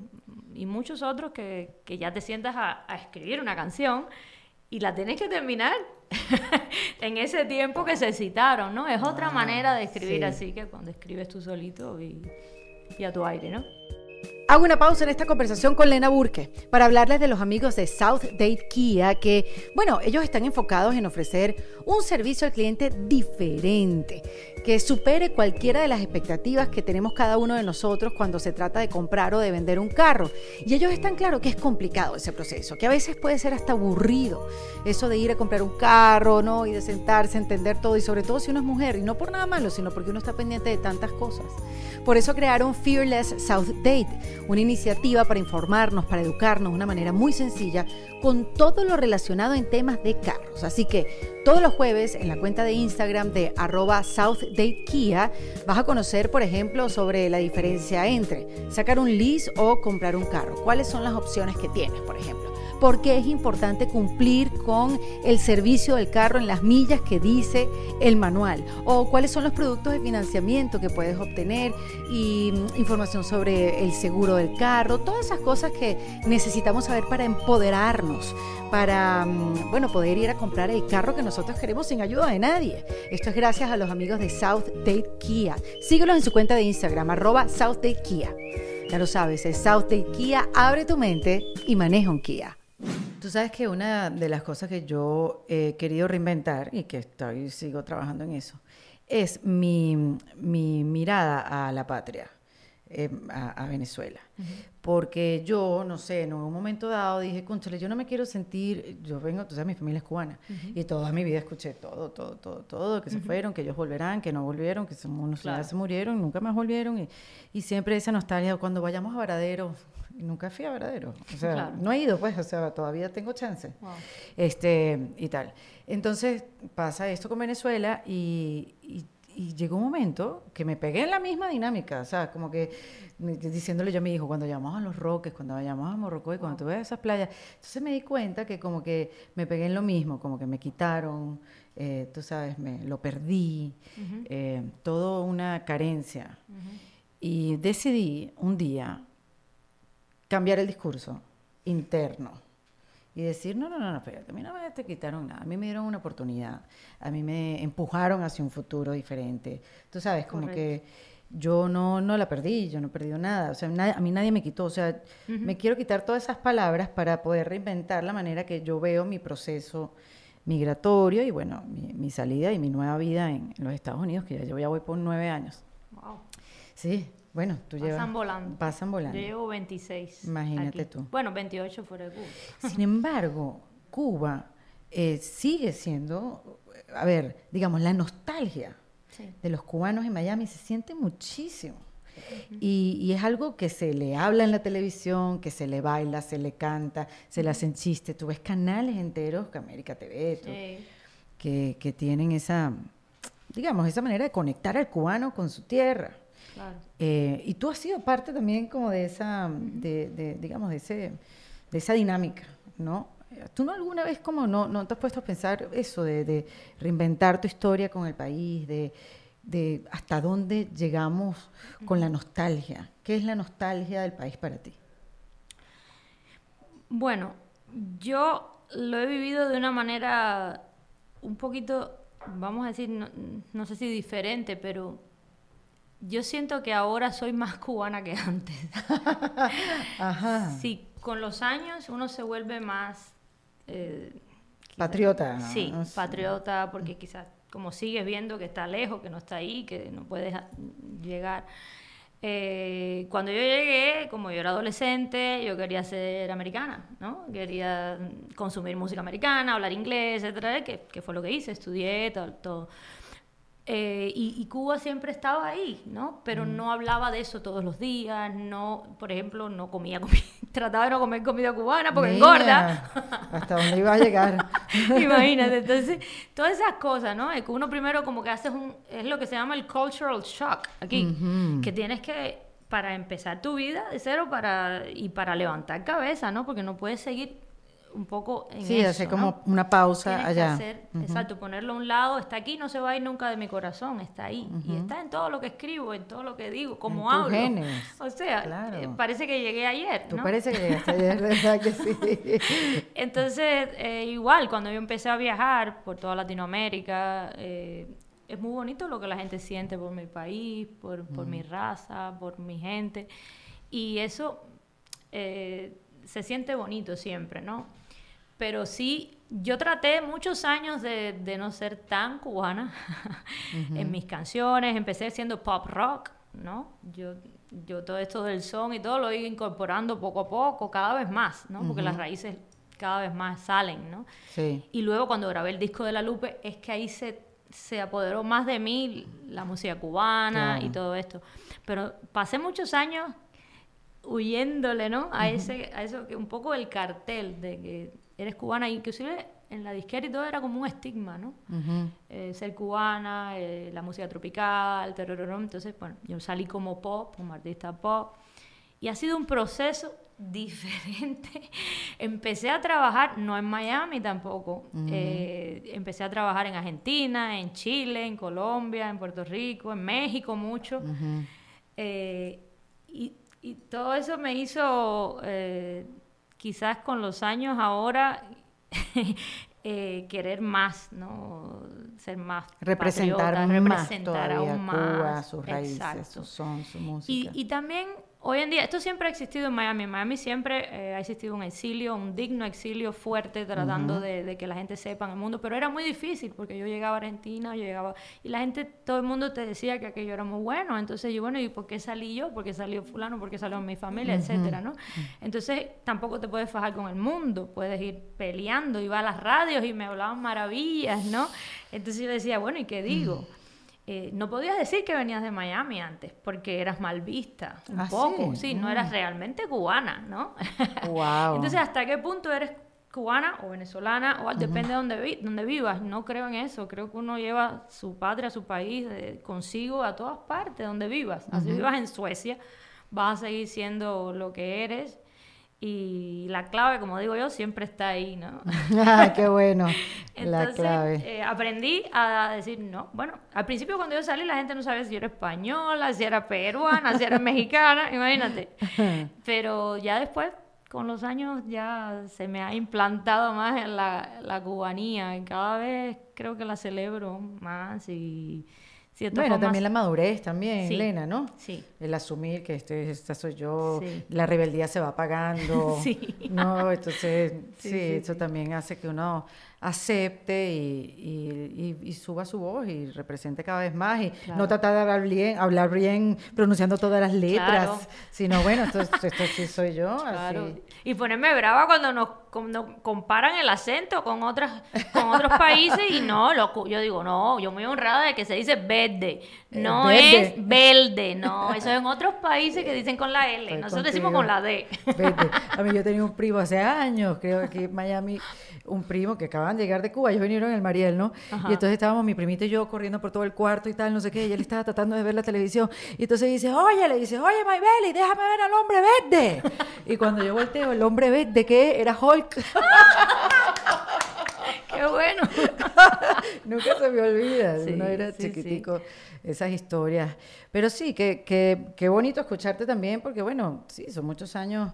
y muchos otros que, que ya te sientas a, a escribir una canción y la tienes que terminar en ese tiempo que se citaron, ¿no? Es otra manera de escribir Ah, sí. así que cuando escribes tú solito y, y a tu aire, ¿no? Hago una pausa en esta conversación con Lena Burke para hablarles de los amigos de South Date Kia que, bueno, ellos están enfocados en ofrecer un servicio al cliente diferente, que supere cualquiera de las expectativas que tenemos cada uno de nosotros cuando se trata de comprar o de vender un carro. Y ellos están claro que es complicado ese proceso, que a veces puede ser hasta aburrido, eso de ir a comprar un carro, ¿no? Y de sentarse, entender todo, y sobre todo si uno es mujer, y no por nada malo, sino porque uno está pendiente de tantas cosas. Por eso crearon Fearless South Date, una iniciativa para informarnos, para educarnos de una manera muy sencilla con todo lo relacionado en temas de carros. Así que todos los jueves en la cuenta de Instagram de arroba SouthDateKia vas a conocer, por ejemplo, sobre la diferencia entre sacar un lease o comprar un carro. ¿Cuáles son las opciones que tienes, por ejemplo? Por qué es importante cumplir con el servicio del carro en las millas que dice el manual o cuáles son los productos de financiamiento que puedes obtener y mm, información sobre el seguro del carro, todas esas cosas que necesitamos saber para empoderarnos, para mm, bueno, poder ir a comprar el carro que nosotros queremos sin ayuda de nadie. Esto es gracias a los amigos de South Date Kia. Síguelos en su cuenta de Instagram, arroba South Date Kia. Ya lo sabes, es South Date Kia, abre tu mente y maneja un Kia. Tú sabes que una de las cosas que yo he querido reinventar y que estoy sigo trabajando en eso es mi, mi mirada a la patria, eh, a, a Venezuela. Porque yo, no sé, en un momento dado dije, conchale, yo no me quiero sentir, yo vengo, tú sabes, mi familia es cubana, y toda mi vida escuché todo, todo, todo, todo, que se fueron, que ellos volverán, que no volvieron, que son unos Claro. se murieron, nunca más volvieron, y, y siempre esa nostalgia, cuando vayamos a Varadero, nunca fui a Varadero, o sea, Claro. no he ido, pues, o sea, todavía tengo chance, Wow. este, y tal. Entonces pasa esto con Venezuela y, y- y llegó un momento que me pegué en la misma dinámica, o sea, como que diciéndole yo a mi hijo, cuando llamamos a Los Roques, cuando vayamos a Morrocoy, cuando tú ves esas playas, entonces me di cuenta que como que me pegué en lo mismo, como que me quitaron, eh, tú sabes, me lo perdí, eh, todo una carencia. Y decidí un día cambiar el discurso interno y decir, no, no, no, no, espérate, a mí no me te quitaron nada, a mí me dieron una oportunidad, a mí me empujaron hacia un futuro diferente. Tú sabes, como que yo no, no la perdí, yo no he perdido nada, o sea, a mí nadie me quitó, o sea, me quiero quitar todas esas palabras para poder reinventar la manera que yo veo mi proceso migratorio y bueno, mi, mi salida y mi nueva vida en, en los Estados Unidos, que ya yo ya voy por nueve años. Wow. Sí, bueno, tú llevas... Pasan volando. Pasan volando. Yo llevo 26. Imagínate aquí. tú. Bueno, 28 fuera de Cuba. Sin embargo, Cuba eh, sigue siendo, a ver, digamos, la nostalgia Sí. de los cubanos en Miami se siente muchísimo. y, y es algo que se le habla en la televisión, que se le baila, se le canta, se le hacen chistes. Tú ves canales enteros, que América TV, tú- Sí. que, que tienen esa, digamos, esa manera de conectar al cubano con su tierra. Claro. Eh, y tú has sido parte también como de esa, de, de, digamos, de, ese, de esa dinámica, ¿no? ¿Tú no alguna vez como no, no te has puesto a pensar eso de, de reinventar tu historia con el país, de, de hasta dónde llegamos con la nostalgia? ¿Qué es la nostalgia del país para ti? Bueno, yo lo he vivido de una manera un poquito, vamos a decir, no, no sé si diferente, pero yo siento que ahora soy más cubana que antes. Ajá. Sí, con los años uno se vuelve más... eh, Patriota. Sí, patriota, porque quizás como sigues viendo que está lejos, que no está ahí, que no puedes llegar. Eh, cuando yo llegué, como yo era adolescente, yo quería ser americana, ¿no? Quería mm, consumir música americana, hablar inglés, etcétera, que, que fue lo que hice, estudié, todo. todo. Eh, y, y Cuba siempre estaba ahí, ¿no? Pero Mm. no hablaba de eso todos los días, no, por ejemplo, no comía comida, trataba de no comer comida cubana porque engorda. ¿Hasta dónde iba a llegar? Imagínate, entonces, todas esas cosas, ¿no? Es que uno primero como que haces un, es lo que se llama el cultural shock aquí, que tienes que, para empezar tu vida de cero para, y para levantar cabeza, ¿no? Porque no puedes seguir un poco en Sí, eso, hacer ¿no? como una pausa Tienes que allá. exacto, ponerlo a un lado, está aquí, no se va a ir nunca de mi corazón, está ahí. Y está en todo lo que escribo, en todo lo que digo, tus hablo. genes, O sea, claro. eh, parece que llegué ayer, Tú ¿no? parece que llegaste ayer, verdad que sí. Entonces, eh, igual, cuando yo empecé a viajar por toda Latinoamérica, eh, es muy bonito lo que la gente siente por mi país, por, por mi raza, por mi gente. Y eso eh, se siente bonito siempre, ¿no? Pero sí, yo traté muchos años de, de no ser tan cubana en mis canciones. Empecé siendo pop rock, ¿no? Yo, yo todo esto del son y todo lo ido incorporando poco a poco, cada vez más, ¿no? Porque las raíces cada vez más salen, ¿no? Sí. Y luego cuando grabé el disco de La Lupe, es que ahí se, se apoderó más de mí la música cubana y todo esto. Pero pasé muchos años huyéndole, ¿no? A ese, a eso que un poco el cartel de que eres cubana, inclusive en la disquera y todo era como un estigma, ¿no? Eh, ser cubana, eh, la música tropical, terrorismo. Entonces, bueno, yo salí como pop, como artista pop. Y ha sido un proceso diferente. empecé a trabajar, no en Miami tampoco. eh, empecé a trabajar en Argentina, en Chile, en Colombia, en Puerto Rico, en México mucho. Y, y todo eso me hizo, quizás con los años ahora, eh, querer más, ¿no? Ser más Representar patriota, más representar todavía aún Cuba, más. sus raíces, Exacto. su son, su música. Y, y también hoy en día, esto siempre ha existido en Miami. En Miami siempre eh, ha existido un exilio, un digno exilio fuerte, tratando de, de que la gente sepa en el mundo. Pero era muy difícil porque yo llegaba a Argentina, yo llegaba. Y la gente, todo el mundo te decía que aquello era muy bueno. Entonces yo, bueno, ¿y por qué salí yo? ¿Por qué salió Fulano? ¿Por qué salió mi familia? Etcétera, ¿no? Entonces tampoco te puedes fajar con el mundo. Puedes ir peleando. Iba a las radios y me hablaban maravillas, ¿no? Entonces yo decía, bueno, ¿y qué digo? Eh, no podías decir que venías de Miami antes, porque eras mal vista, un ¿Ah, poco. sí? Sí, no Mm. eras realmente cubana, ¿no? Guau. Entonces, ¿hasta qué punto eres cubana o venezolana? O depende de dónde, vi- dónde vivas. No creo en eso. Creo que uno lleva su patria, su país eh, consigo a todas partes, donde vivas. Así vivas en Suecia, vas a seguir siendo lo que eres. Y la clave, como digo yo, siempre está ahí, ¿no? Ah, qué bueno. la Entonces, clave. eh, aprendí a decir no. Bueno, al principio cuando yo salí la gente no sabía si yo era española, si era peruana, si era mexicana, imagínate. Pero ya después, con los años, ya se me ha implantado más en la, la cubanía y cada vez creo que la celebro más y Bueno, también la madurez también, Sí, Elena, ¿no? sí. El asumir que este, esta soy yo, Sí. la rebeldía se va apagando. Sí. No, entonces, sí, eso también hace que uno acepte y, y, y, suba su voz y represente cada vez más y no tratar de hablar bien, hablar bien pronunciando todas las letras, sino bueno, esto, esto, sí soy yo. Así. Y ponerme brava cuando nos comparan el acento con otras con otros países y no, loco, yo digo, no, yo muy honrada de que se dice verde, eh, no es verde, no, eso es en otros países que dicen con la L, nosotros decimos con la D. Verde. A mí yo tenía un primo hace años, creo que en Miami, un primo que acaban de llegar de Cuba, ellos vinieron en el Mariel, ¿no? Y entonces estábamos mi primita y yo corriendo por todo el cuarto y tal, no sé qué, y él estaba tratando de ver la televisión. Y entonces dice, oye, le dice, oye, Maybelly, déjame ver al hombre verde. y cuando yo volteo, el hombre verde, ¿qué? Era Hulk. ¡Qué bueno! Nunca se me olvida, uno era chiquitico, esas historias. Pero sí, qué que, que bonito escucharte también, porque bueno, sí, son muchos años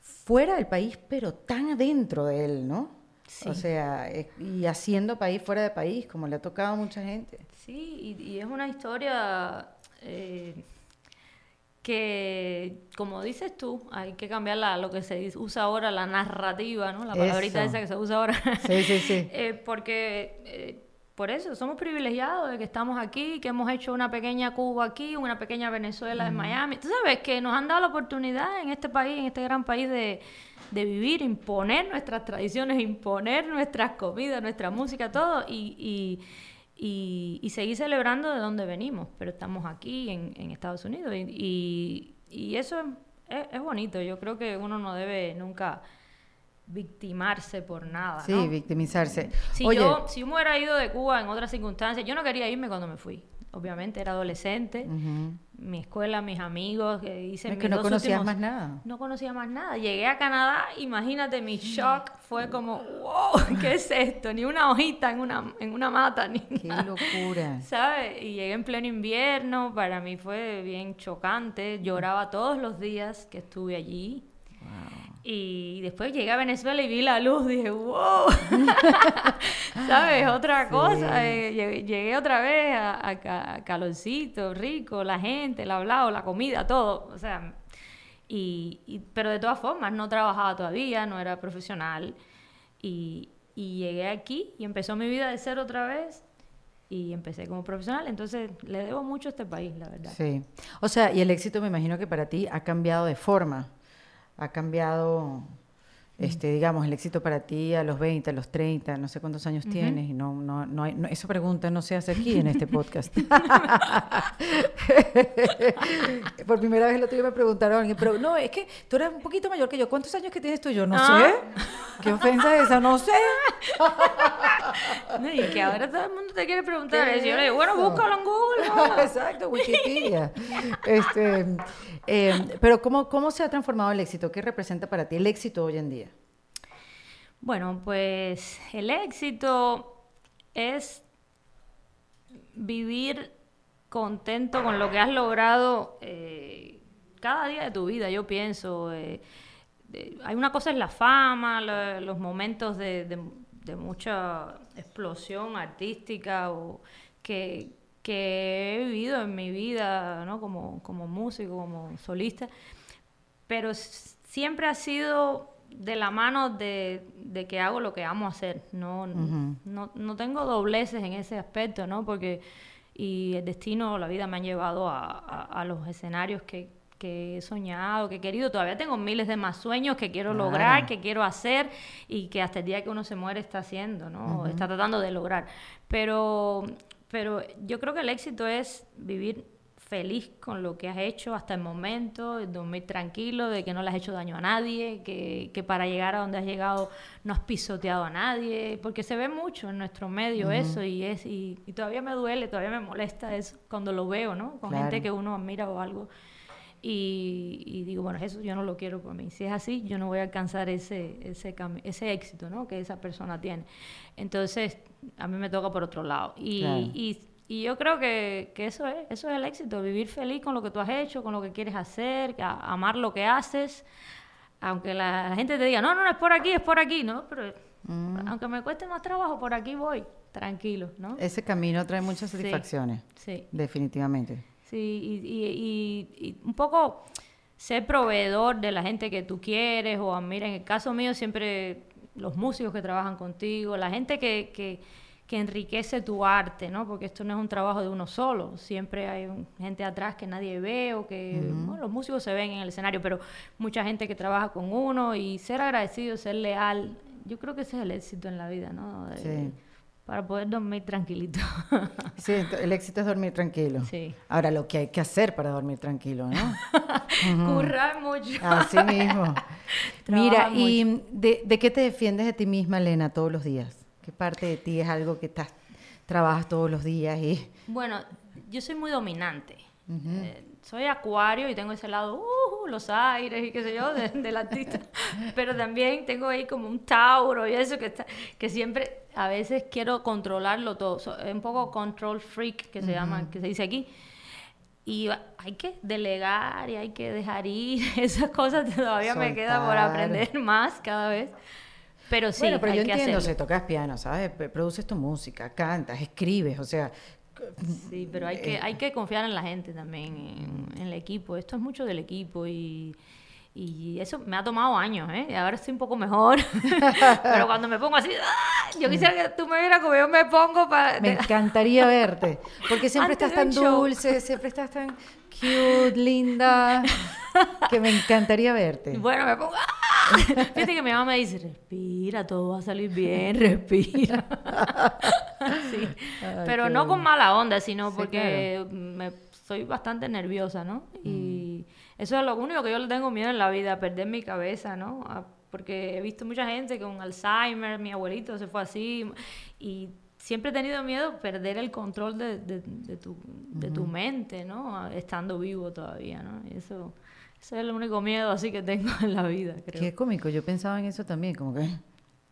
fuera del país, pero tan adentro de él, ¿no? O sea, y haciendo país fuera de país, como le ha tocado a mucha gente. Sí, y, es una historia eh, que, como dices tú, hay que cambiar lo que se usa ahora, la narrativa, ¿no? La palabrita esa que se usa ahora. Sí, sí, sí. Eh, porque... Eh, por eso somos privilegiados de que estamos aquí, que hemos hecho una pequeña Cuba aquí, una pequeña Venezuela en Miami. Tú sabes que nos han dado la oportunidad en este país, en este gran país de, vivir, imponer nuestras tradiciones, imponer nuestras comidas, nuestra música, todo y, y, seguir celebrando de dónde venimos. Pero estamos aquí en, Estados Unidos y, eso es, es bonito. Yo creo que uno no debe nunca victimarse por nada. Sí, victimizarse. Si, yo, si me hubiera ido de Cuba en otras circunstancias, yo no quería irme cuando me fui. Obviamente era adolescente, mi escuela, mis amigos, que hice es que no conocías más nada. No conocía más nada. Llegué a Canadá, imagínate, mi shock fue como, wow, ¿qué es esto? Ni una hojita en una, en una mata, ni Qué locura. ¿Sabes? Y llegué en pleno invierno, para mí fue bien chocante. Lloraba todos los días que estuve allí. Y después llegué a Venezuela y vi la luz, dije, wow, ¿sabes? Otra cosa. Eh, llegué, otra vez a, calorcito, rico, la gente, el hablado, la comida, todo. O sea, y, pero de todas formas, no trabajaba todavía, no era profesional. Y, y llegué aquí y empezó mi vida de ser otra vez y empecé como profesional, entonces le debo mucho a este país, la verdad. Sí. O sea, y el éxito me imagino que para ti ha cambiado de forma ha cambiado, este, digamos, el éxito para ti a los 20, a los 30, no sé cuántos años tienes, y no, no, no, hay, esa pregunta no se hace aquí en este podcast. Por primera vez lo tuve me preguntaron pero no, es que tú eres un poquito mayor que yo. ¿Cuántos años que tienes tú? Yo no ah. sé. ¿Qué ofensa es esa? No sé. y que ahora todo el mundo te quiere preguntar. Y yo le digo, bueno, búscalo en Google. Exacto, Wikipedia. este, eh, pero ¿cómo, ¿cómo se ha transformado el éxito? ¿Qué representa para ti el éxito hoy en día? Bueno, pues el éxito es vivir contento con lo que has logrado eh, cada día de tu vida, yo pienso. Eh, hay una cosa es la fama, los momentos de, mucha explosión artística o que, que, he vivido en mi vida, ¿no? Como, como músico, como solista, pero siempre ha sido de la mano de, de, que hago lo que amo hacer. No, no, no, tengo dobleces en ese aspecto, ¿no? Porque y el destino, la vida me han llevado a, a los escenarios que, que he soñado, que he querido. Todavía tengo miles de más sueños que quiero lograr, que quiero hacer y que hasta el día que uno se muere está haciendo, ¿no? Está tratando de lograr. Pero, pero yo creo que el éxito es vivir feliz con lo que has hecho hasta el momento, dormir tranquilo, de que no le has hecho daño a nadie, que, que, para llegar a donde has llegado no has pisoteado a nadie, porque se ve mucho en nuestro medio eso y es y, todavía me duele, todavía me molesta eso cuando lo veo, ¿no? Con gente que uno admira o algo. Y, digo, bueno, eso yo no lo quiero para mí. Si es así, yo no voy a alcanzar ese, ese, ese éxito ¿no? que esa persona tiene. Entonces, a mí me toca por otro lado. Y, y, y, yo creo que, que, eso, es, eso es el éxito, vivir feliz con lo que tú has hecho, con lo que quieres hacer, amar lo que haces. Aunque la, gente te diga, no, no, no es por aquí, es por aquí, ¿no? Pero mm. aunque me cueste más trabajo, por aquí voy, tranquilo, ¿no? Ese camino trae muchas satisfacciones. Sí. Definitivamente. Sí, y, un poco ser proveedor de la gente que tú quieres o mira, en el caso mío siempre los músicos que trabajan contigo, la gente que, que, que enriquece tu arte, ¿no? Porque esto no es un trabajo de uno solo, siempre hay un- gente atrás que nadie ve o que bueno, los músicos se ven en el escenario, pero mucha gente que trabaja con uno y ser agradecido, ser leal, yo creo que ese es el éxito en la vida, ¿no? De- Sí. Para poder dormir tranquilito. Sí, el éxito es dormir tranquilo. Sí. Ahora, lo que hay que hacer para dormir tranquilo, ¿no? Currar mucho. Así mismo. Mira, ¿y de, de qué te defiendes de ti misma, Elena, todos los días? ¿Qué parte de ti es algo que estás, trabajas todos los días y... Bueno, yo soy muy dominante. Eh, soy acuario y tengo ese lado, uh, los aires y qué sé yo, de- del artista. Pero también tengo ahí como un Tauro y eso que, está, que siempre, a veces quiero controlarlo todo. So- es un poco control freak, que se llama, que se dice aquí. Y hay que delegar y hay que dejar ir. Esas cosas todavía me queda por aprender más cada vez. Pero sí, bueno, pero hay yo que entiendo, hacerlo. tocas piano, ¿sabes? Produces tu música, cantas, escribes, o sea... Sí, pero hay que, hay que confiar en la gente también, en, en el equipo. Esto es mucho del equipo y, y eso me ha tomado años, ¿eh? Y ahora estoy un poco mejor. pero cuando me pongo así, ¡ah! yo quisiera que tú me vieras como yo me pongo para... Me encantaría verte, porque siempre Antes estás tan dulce, siempre estás tan cute, linda, que me encantaría verte. Bueno, me pongo... ¡ah! Fíjate que mi mamá me dice, respira, todo va a salir bien, respira. sí. Ay, Pero no con mala onda, sino Sí, porque me, soy bastante nerviosa, ¿no? Y eso es lo único que yo le tengo miedo en la vida, perder mi cabeza, ¿no? A- porque he visto mucha gente con Alzheimer, mi abuelito se fue así, y siempre he tenido miedo perder el control de, de- de tu, de tu mente, ¿no? Estando vivo todavía, ¿no? Eso, ese es el único miedo así que tengo en la vida, creo. Qué cómico, yo pensaba en eso también, como que...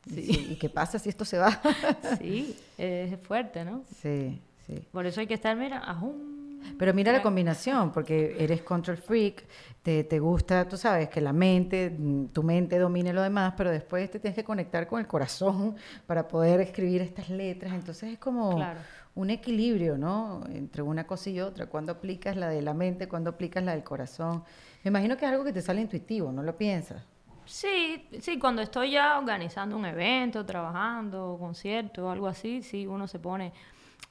Sí. sí, ¿Y qué pasa si esto se va? Sí, es fuerte, ¿no? sí, sí. Por eso hay que estar, mira, ajum. Pero mira la combinación, porque eres control freak, te, te gusta, tú sabes, que la mente, mm, tu mente domine lo demás, pero después te tienes que conectar con el corazón para poder escribir estas letras. Entonces es como Claro. un equilibrio, ¿no? Entre una cosa y otra. Cuando aplicas la de la mente, cuando aplicas la del corazón. Me imagino que es algo que te sale intuitivo, ¿no lo piensas? Sí, sí, cuando estoy ya organizando un evento, trabajando, concierto algo así, sí, uno se pone...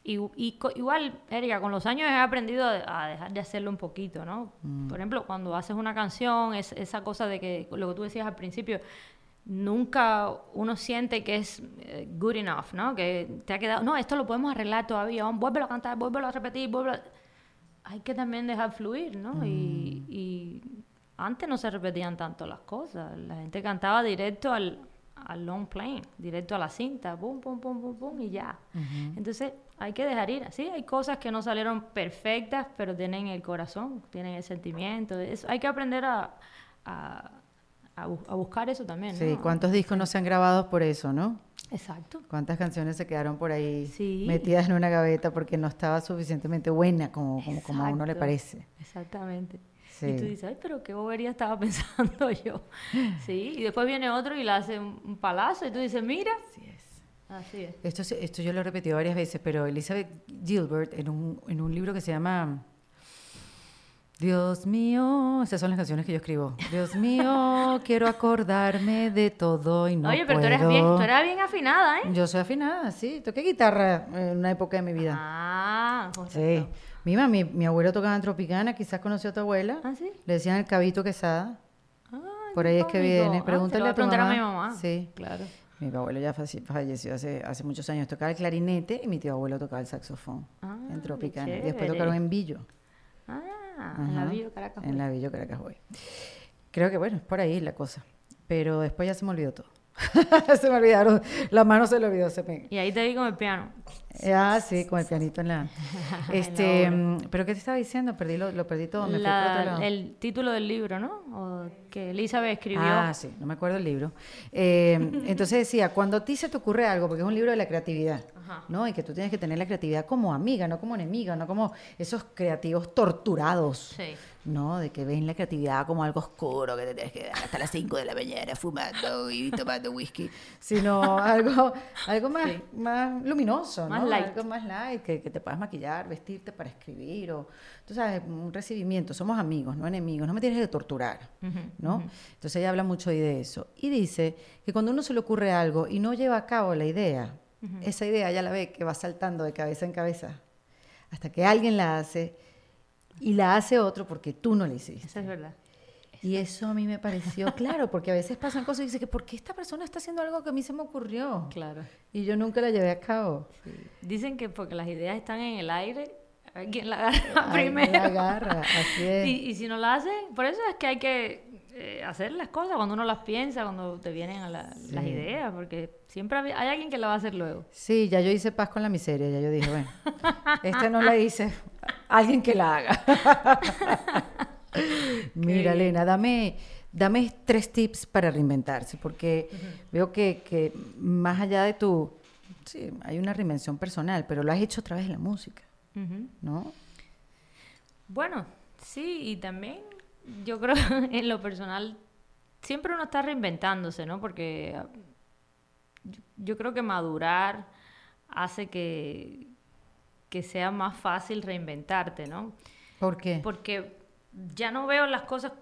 Y, y igual, Erika, con los años he aprendido a, a dejar de hacerlo un poquito, ¿no? Por ejemplo, cuando haces una canción, es, esa cosa de que, lo que tú decías al principio, nunca uno siente que es eh, good enough, ¿no? Que te ha quedado, no, esto lo podemos arreglar todavía, vuélvelo a cantar, vuélvelo a repetir, vuélvelo a-". Hay que también dejar fluir, ¿no? Y, y antes no se repetían tanto las cosas, la gente cantaba directo al, al long plane, directo a la cinta, pum, pum, pum, pum, pum, y ya. Entonces hay que dejar ir, sí, hay cosas que no salieron perfectas, pero tienen el corazón, tienen el sentimiento, eso, hay que aprender a, a, a bu- a buscar eso también, ¿no? Sí, ¿cuántos discos no se han grabado por eso, no? Exacto. ¿Cuántas canciones se quedaron por ahí Sí. metidas en una gaveta porque no estaba suficientemente buena como, como, como a uno le parece? Exactamente. Sí. Y tú dices, ay, pero qué bobería estaba pensando yo. Sí, y después viene otro y le hace un, palazo y tú dices, mira. Así es. Así es. Esto, esto yo lo he repetido varias veces, pero Elizabeth Gilbert, en un, en un libro que se llama Dios mío, esas son las canciones que yo escribo. Dios mío, quiero acordarme de todo y no Oye, pero tú eres, bien, puedo". tú eras bien afinada, ¿eh? Yo soy afinada, sí. Toqué guitarra en una época de mi vida. Ah, sí. razón. Mira, mi, mi abuelo tocaba en Tropicana, quizás conoció a tu abuela. ¿Ah, sí? Le decían el Cabito Quesada. Ay, Por ahí es que viene. Ah, Pregúntale a tu preguntar mamá. a mi mamá. Sí. Claro. Mi abuelo ya falle- falleció hace, hace muchos años. Tocaba el clarinete y mi tío abuelo tocaba el saxofón Ah, en Tropicana. Y después tocaron en Billo. Ah, en la Villa Caracas. En la Billo Caracas Boy. Creo que bueno, es por ahí la cosa. Pero después ya se me olvidó todo. se me olvidaron. La mano se le olvidó. Se me... Y ahí te vi con el piano. Ah, sí, con el pianito en la... Este, mm, ¿Pero qué te estaba diciendo? Perdí lo, lo perdí todo. Me fui por otro La- lado. el título del libro, ¿no? O que Elizabeth escribió. Ah, sí, no me acuerdo el libro. Eh, entonces decía, cuando a ti se te ocurre algo, porque es un libro de la creatividad, Ajá. ¿no? Y que tú tienes que tener la creatividad como amiga, no como enemiga, no como esos creativos torturados, Sí. ¿No? De que ven la creatividad como algo oscuro, que te tienes que quedar hasta las 5 de la mañana fumando y tomando whisky, sino algo, algo más, más luminoso, ¿no? Más light. Algo más light, que, que te puedas maquillar, vestirte para escribir, o tú sabes, un recibimiento. Somos amigos, no enemigos, no me tienes que torturar, ¿no? Entonces ella habla mucho ahí de eso. Y dice que cuando uno se le ocurre algo y no lleva a cabo la idea, esa idea ya la ve que va saltando de cabeza en cabeza, hasta que alguien la hace y la hace otro porque tú no la hiciste. Eso es verdad. Y eso a mí me pareció claro, porque a veces pasan cosas y dices que ¿por qué esta persona está haciendo algo que a mí se me ocurrió? Claro. Y yo nunca la llevé a cabo. Dicen que porque las ideas están en el aire, hay quien la agarra Alguien primero. la agarra, así es. Y, y si no la hace, por eso es que hay que eh, hacer las cosas cuando uno las piensa, cuando te vienen a la- las ideas, porque siempre hay alguien que la va a hacer luego. Sí, ya yo hice paz con la miseria, ya yo dije, bueno, esta no la hice, alguien que la haga. Mira, Elena, dame, dame tres tips para reinventarse, porque veo que, que más allá de tu, sí, hay una reinvención personal, pero lo has hecho a través de la música. ¿no? Bueno, sí, y también yo creo en lo personal, siempre uno está reinventándose, ¿no? Porque yo, creo que madurar hace que, que sea más fácil reinventarte, ¿no? ¿Por qué? Porque ya no veo las cosas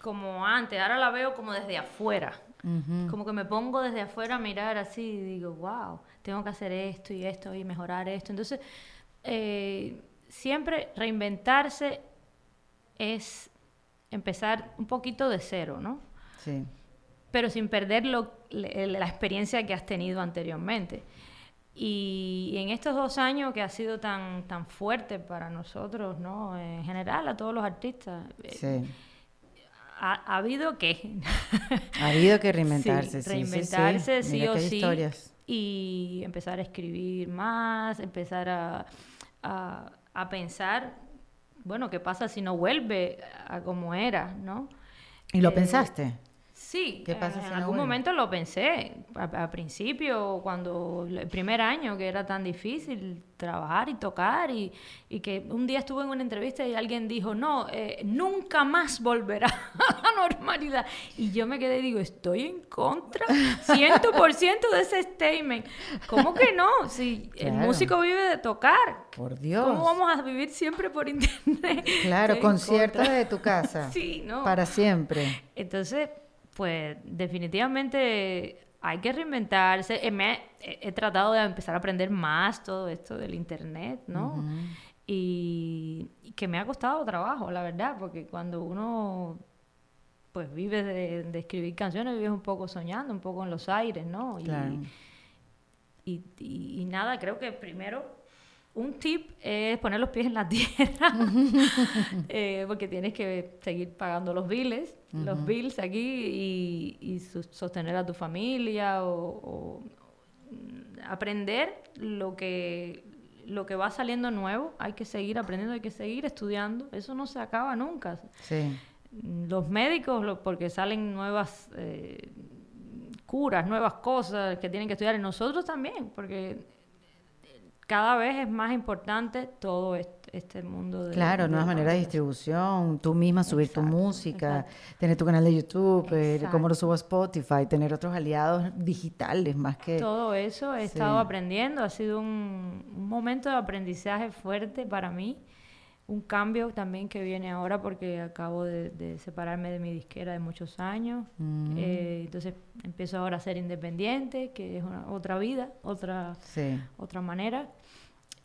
como antes, ahora la veo como desde afuera. Como que me pongo desde afuera a mirar así y digo, wow, tengo que hacer esto y esto y mejorar esto. Entonces, eh, siempre reinventarse es empezar un poquito de cero, ¿no? Sí, Pero sin perder lo- la experiencia que has tenido anteriormente. Y en estos dos años que ha sido tan, tan fuerte para nosotros, ¿no? En general, a todos los artistas, eh, sí. ha, ha habido que Ha habido que reinventarse, sí, sí, sí. reinventarse sí, Mira o sí historias. y empezar a escribir más, empezar a, a, a pensar, bueno, ¿qué pasa si no vuelve a como era, no? ¿Y lo Eh, pensaste? Sí, ¿Qué pasa en si no algún vuelve? momento lo pensé, al principio, cuando el primer año que era tan difícil trabajar y tocar y, y que un día estuve en una entrevista y alguien dijo, no, eh, nunca más volverá a la normalidad. Y yo me quedé y digo, estoy en contra 100% de ese statement. ¿Cómo que no? Si el músico vive de tocar. Por Dios. ¿Cómo vamos a vivir siempre por internet? Claro, Estoy en concierto contra. de tu casa. Sí, no. Para siempre. Entonces, pues definitivamente hay que reinventarse. Eh, he, he tratado de empezar a aprender más todo esto del internet, ¿no? y, y que me ha costado trabajo, la verdad, porque cuando uno pues vive de, de escribir canciones, vives un poco soñando, un poco en los aires, ¿no? Y, Claro. y, y- y nada, creo que primero un tip es poner los pies en la tierra, eh, porque tienes que seguir pagando los biles, los bills aquí y, sostener a tu familia o, o, mm, aprender lo que lo que va saliendo nuevo, hay que seguir aprendiendo, hay que seguir estudiando, eso no se acaba nunca. Sí. Los médicos, lo- porque salen nuevas eh, curas, nuevas cosas que tienen que estudiar, y nosotros también, porque cada vez es más importante todo este, este mundo de... Claro, de nuevas maneras de distribución, tú misma subir tu música, exacto. tener tu canal de YouTube, eh, cómo lo subo a Spotify, tener otros aliados digitales más que... Todo eso he Sí. estado aprendiendo, ha sido un, un momento de aprendizaje fuerte para mí, un cambio también que viene ahora porque acabo de, de separarme de mi disquera de muchos años, Mm. Eh, entonces empiezo ahora a ser independiente, que es una- otra vida, otra, Sí. otra manera,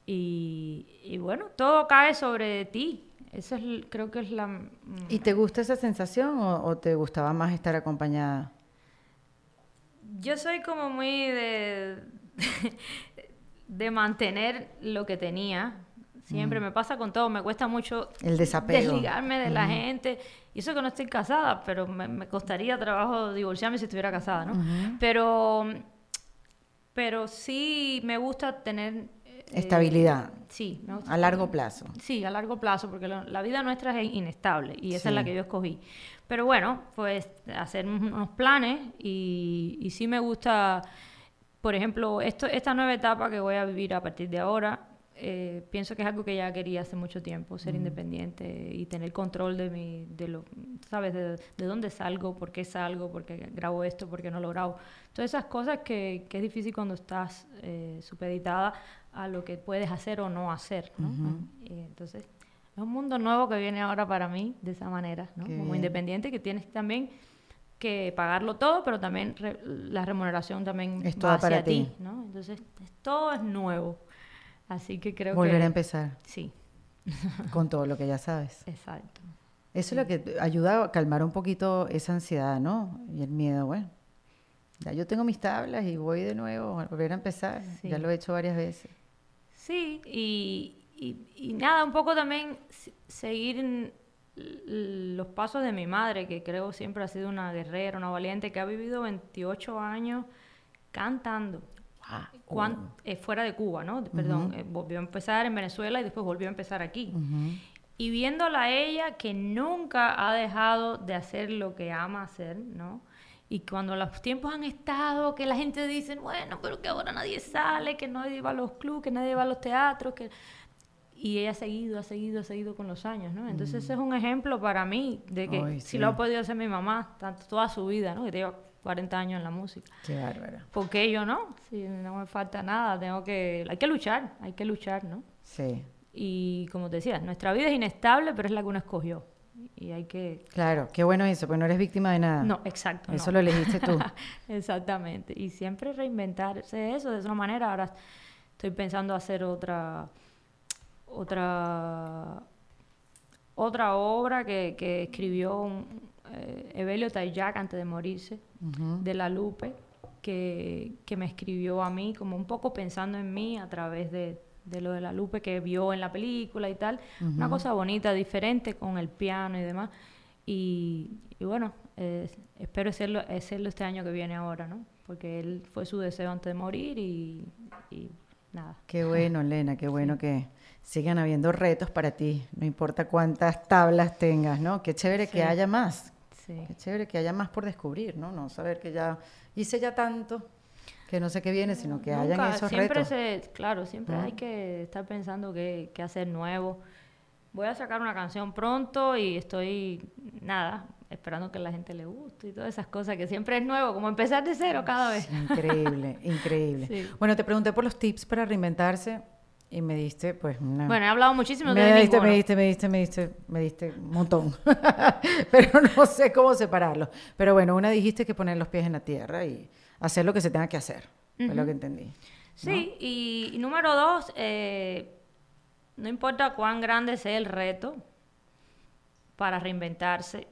y, y bueno, todo cae sobre ti, eso es, creo que es la... mm, ¿Y te gusta esa sensación o, o te gustaba más estar acompañada? Yo soy como muy de, de mantener lo que tenía. Siempre me pasa con todo, me cuesta mucho El desapego. desligarme de la gente. Y eso que no estoy casada, pero me, me costaría trabajo divorciarme si estuviera casada, ¿no? Pero pero sí me gusta tener eh, Estabilidad. sí, me gusta A largo plazo. Sí, a largo plazo, porque lo- la vida nuestra es inestable y esa es la Sí. que yo escogí. Pero bueno, pues hacer un- unos planes y, y sí me gusta, por ejemplo, esto, esta nueva etapa que voy a vivir a partir de ahora, eh, pienso que es algo que ya quería hace mucho tiempo, ser independiente y tener control de mi, de lo, ¿sabes? De, de, dónde salgo, por qué salgo, por qué grabo esto, por qué no lo grabo. Todas esas cosas que, que es difícil cuando estás eh, supeditada a lo que puedes hacer o no hacer, ¿no? y entonces, es un mundo nuevo que viene ahora para mí de esa manera, ¿no? Como independiente que tienes también que pagarlo todo, pero también la remuneración también es va hacia ti, ¿no? Entonces, todo es nuevo. Así que creo Volver que... a empezar. Sí. Con todo lo que ya sabes. Exacto. Eso es lo que ayuda a calmar un poquito esa ansiedad, ¿no? Y el miedo, bueno. Ya yo tengo mis tablas y voy de nuevo a volver a empezar. Ya lo he hecho varias veces. Sí, y, y, y nada, un poco también seguir los pasos de mi madre, que creo siempre ha sido una guerrera, una valiente, que ha vivido 28 años cantando. Eh, fuera de Cuba, ¿no? Perdón, eh, volvió a empezar en Venezuela y después volvió a empezar aquí. Y viéndola a ella que nunca ha dejado de hacer lo que ama hacer, ¿no? Y cuando los tiempos han estado, que la gente dice, bueno, pero que ahora nadie sale, que nadie va a los clubes, que nadie va a los teatros, que... Y ella ha seguido, ha seguido, ha segudo con los años, ¿no? Entonces ese es un ejemplo para mí de que si lo ha podido hacer mi mamá tanto, toda su vida, ¿no? Que lleva 40 años en la música. Qué bárbara. ¿Por qué yo no? Si no me falta nada, tengo que... Hay que luchar, hay que luchar, ¿no? Sí. Y como te decía, nuestra vida es inestable, pero es la que uno escogió. Y hay que... Claro, qué bueno eso, porque no eres víctima de nada. No, exacto. Eso lo elegiste tú. Exactamente. Y siempre reinventarse eso de esa manera. Ahora estoy pensando hacer otra... Otra... Otra obra que, que escribió un, eh, Evelio Tayac antes de morirse, de La Lupe, que, que, me escribió a mí como un poco pensando en mí a través de, de lo de La Lupe que vio en la película y tal. Una cosa bonita, diferente con el piano y demás. Y, y bueno, eh, espero hacerlo, hacerlo este año que viene ahora, ¿no? Porque él fue su deseo antes de morir y, y nada. Qué bueno, Elena, qué bueno que sigan habiendo retos para ti, no importa cuántas tablas tengas, ¿no? Qué chévere que haya más, Qué chévere que haya más por descubrir, ¿no? No saber que ya hice ya tanto que no sé qué viene, sino que haya hayan esos siempre Se, claro, siempre hay que estar pensando qué, qué hacer nuevo. Voy a sacar una canción pronto y estoy, nada, esperando que la gente le guste y todas esas cosas, que siempre es nuevo, como empezar de cero cada vez. Increíble, increíble. Bueno, te pregunté por los tips para reinventarse. Y me diste, pues, una... Bueno, he hablado muchísimo me de diste, Me diste, me diste, me diste, me diste un montón. Pero no sé cómo separarlo. Pero bueno, una dijiste que poner los pies en la tierra y hacer lo que se tenga que hacer. Es lo que entendí. Sí, y, número dos, eh, no importa cuán grande sea el reto para reinventarse,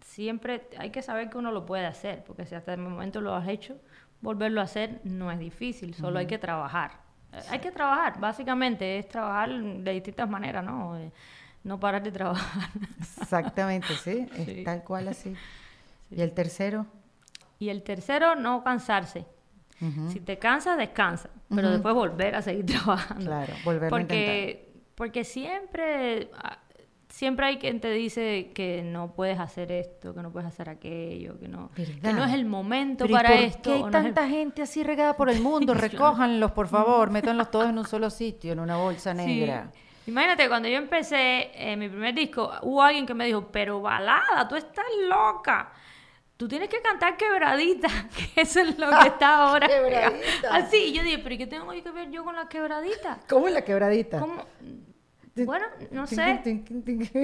siempre hay que saber que uno lo puede hacer, porque si hasta el momento lo has hecho, volverlo a hacer no es difícil, solo hay que trabajar. Hay que trabajar, básicamente, es trabajar de distintas maneras, ¿no? Eh, no parar de trabajar. Exactamente, sí, es tal cual así. ¿Y el tercero? Y el tercero, no cansarse. Si te cansas, descansa, pero después volver a seguir trabajando. Claro, volver a intentar. Porque siempre ah, siempre hay quien te dice que no puedes hacer esto, que no puedes hacer aquello, que no, que no es el momento para esto. ¿Por qué hay tanta gente así regada por el mundo? Recójanlos, por favor, métanlos todos en un solo sitio, en una bolsa negra. Imagínate, cuando yo empecé eh, mi primer disco, hubo alguien que me dijo, pero balada, tú estás loca. Tú tienes que cantar quebradita, que eso es lo que está ahora. quebradita. Así, yo dije, pero ¿y qué tengo que ver yo con la quebradita? ¿Cómo es la quebradita? ¿Cómo? Bueno, no sé.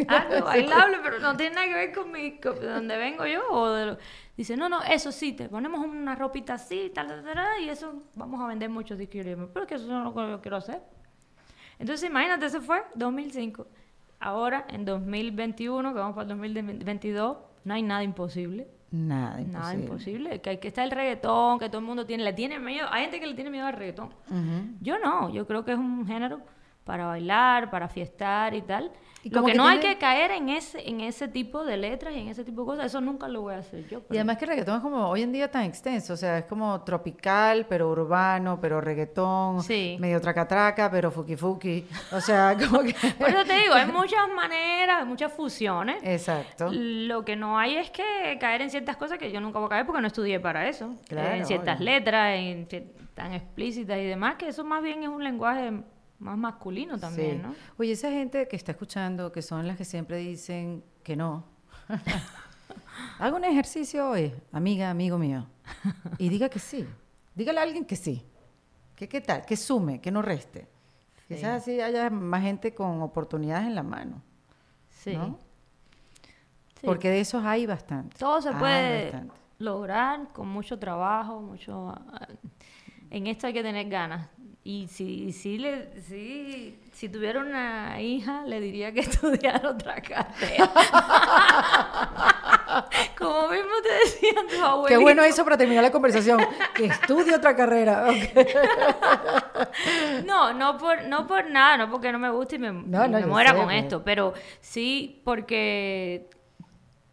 Algo bailable, pero no tiene nada que ver con, mi, de donde vengo yo. O dice, no, no, eso sí, te ponemos una ropita así, tal, tal, tal, y eso vamos a vender muchos discos. Pero que eso no es lo que yo quiero hacer. Entonces, imagínate, ese fue 2005. Ahora, en 2021, que vamos para el 2022, no hay nada imposible. Nada imposible. Nada imposible. Que, que está el reggaetón, que todo el mundo tiene, le tiene miedo. Hay gente que le tiene miedo al reggaetón. Yo no, yo creo que es un género para bailar, para fiestar y tal. Lo que, no hay que caer en ese, en ese tipo de letras y en ese tipo de cosas, eso nunca lo voy a hacer yo. Y además que el reggaetón es como hoy en día tan extenso, o sea, es como tropical, pero urbano, pero reggaetón, medio tracatraca, pero fuki fuki. O sea, como que... Por eso te digo, hay muchas maneras, muchas fusiones. Exacto. Lo que no hay es que caer en ciertas cosas que yo nunca voy a caer porque no estudié para eso. Claro, en ciertas letras, en, tan explícitas y demás, que eso más bien es un lenguaje más masculino también, Sí. ¿no? Oye, esa gente que está escuchando, que son las que siempre dicen que no. Haga un ejercicio hoy, amiga, amigo mío. Y diga que sí. Dígale a alguien que sí. Que qué tal, que sume, que no reste. Quizás así haya más gente con oportunidades en la mano. Sí. ¿no? Sí. Porque de esos hay bastante. Todo se puede bastante. lograr con mucho trabajo, mucho... En esto hay que tener ganas. Y si, si, le, si, si tuviera una hija, le diría que estudiara otra carrera. Como mismo te decían tus abuelitos. Qué bueno eso para terminar la conversación. Que estudie otra carrera. No, no por, no por nada, no porque no me guste y me, No, me muera sé, con pues. esto, pero sí porque,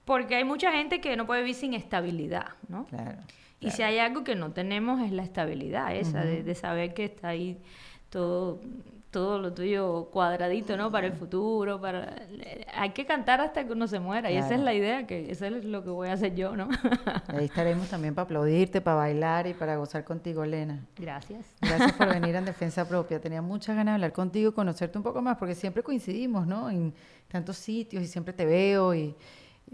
porque hay mucha gente que no puede vivir sin estabilidad, ¿no? Claro. Y si hay algo que no tenemos es la estabilidad esa, de, de saber que está ahí todo, todo lo tuyo cuadradito, ¿no? Para el futuro, para... Hay que cantar hasta que uno se muera, y esa es la idea, que eso es lo que voy a hacer yo, ¿no? Ahí estaremos también para aplaudirte, para bailar y para gozar contigo, Elena. Gracias. Gracias por venir en Defensa Propia. Tenía muchas ganas de hablar contigo, conocerte un poco más, porque siempre coincidimos, ¿no? En tantos sitios y siempre te veo, y-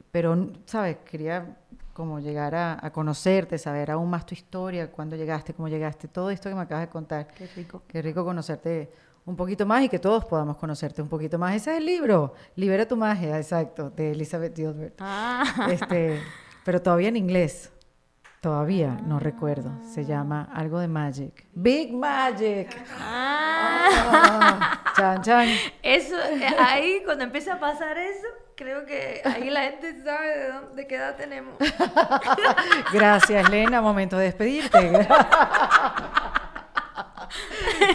pero, ¿sabes? Quería como llegar a, a conocerte, saber aún más tu historia, cuándo llegaste, cómo llegaste, todo esto que me acabas de contar. Qué rico. Qué rico conocerte un poquito más y que todos podamos conocerte un poquito más. Ese es el libro, Libera tu magia, exacto, de Elizabeth Gilbert. Ah, Este, pero todavía en inglés. Todavía no recuerdo. Se llama algo de Magic. Big Magic. ah. Ah, chan, chan. Eso, eh, ahí cuando empieza a pasar eso, creo que ahí la gente sabe de, dónde, de qué edad tenemos. Gracias, Lena. Momento de despedirte.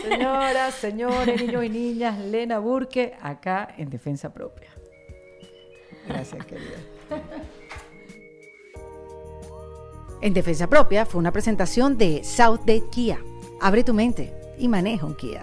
Señoras, señores, niños y niñas, Lena Burke, acá en Defensa Propia. Gracias, querida. En Defensa Propia fue una presentación de Southgate Kia. Abre tu mente y maneja un Kia.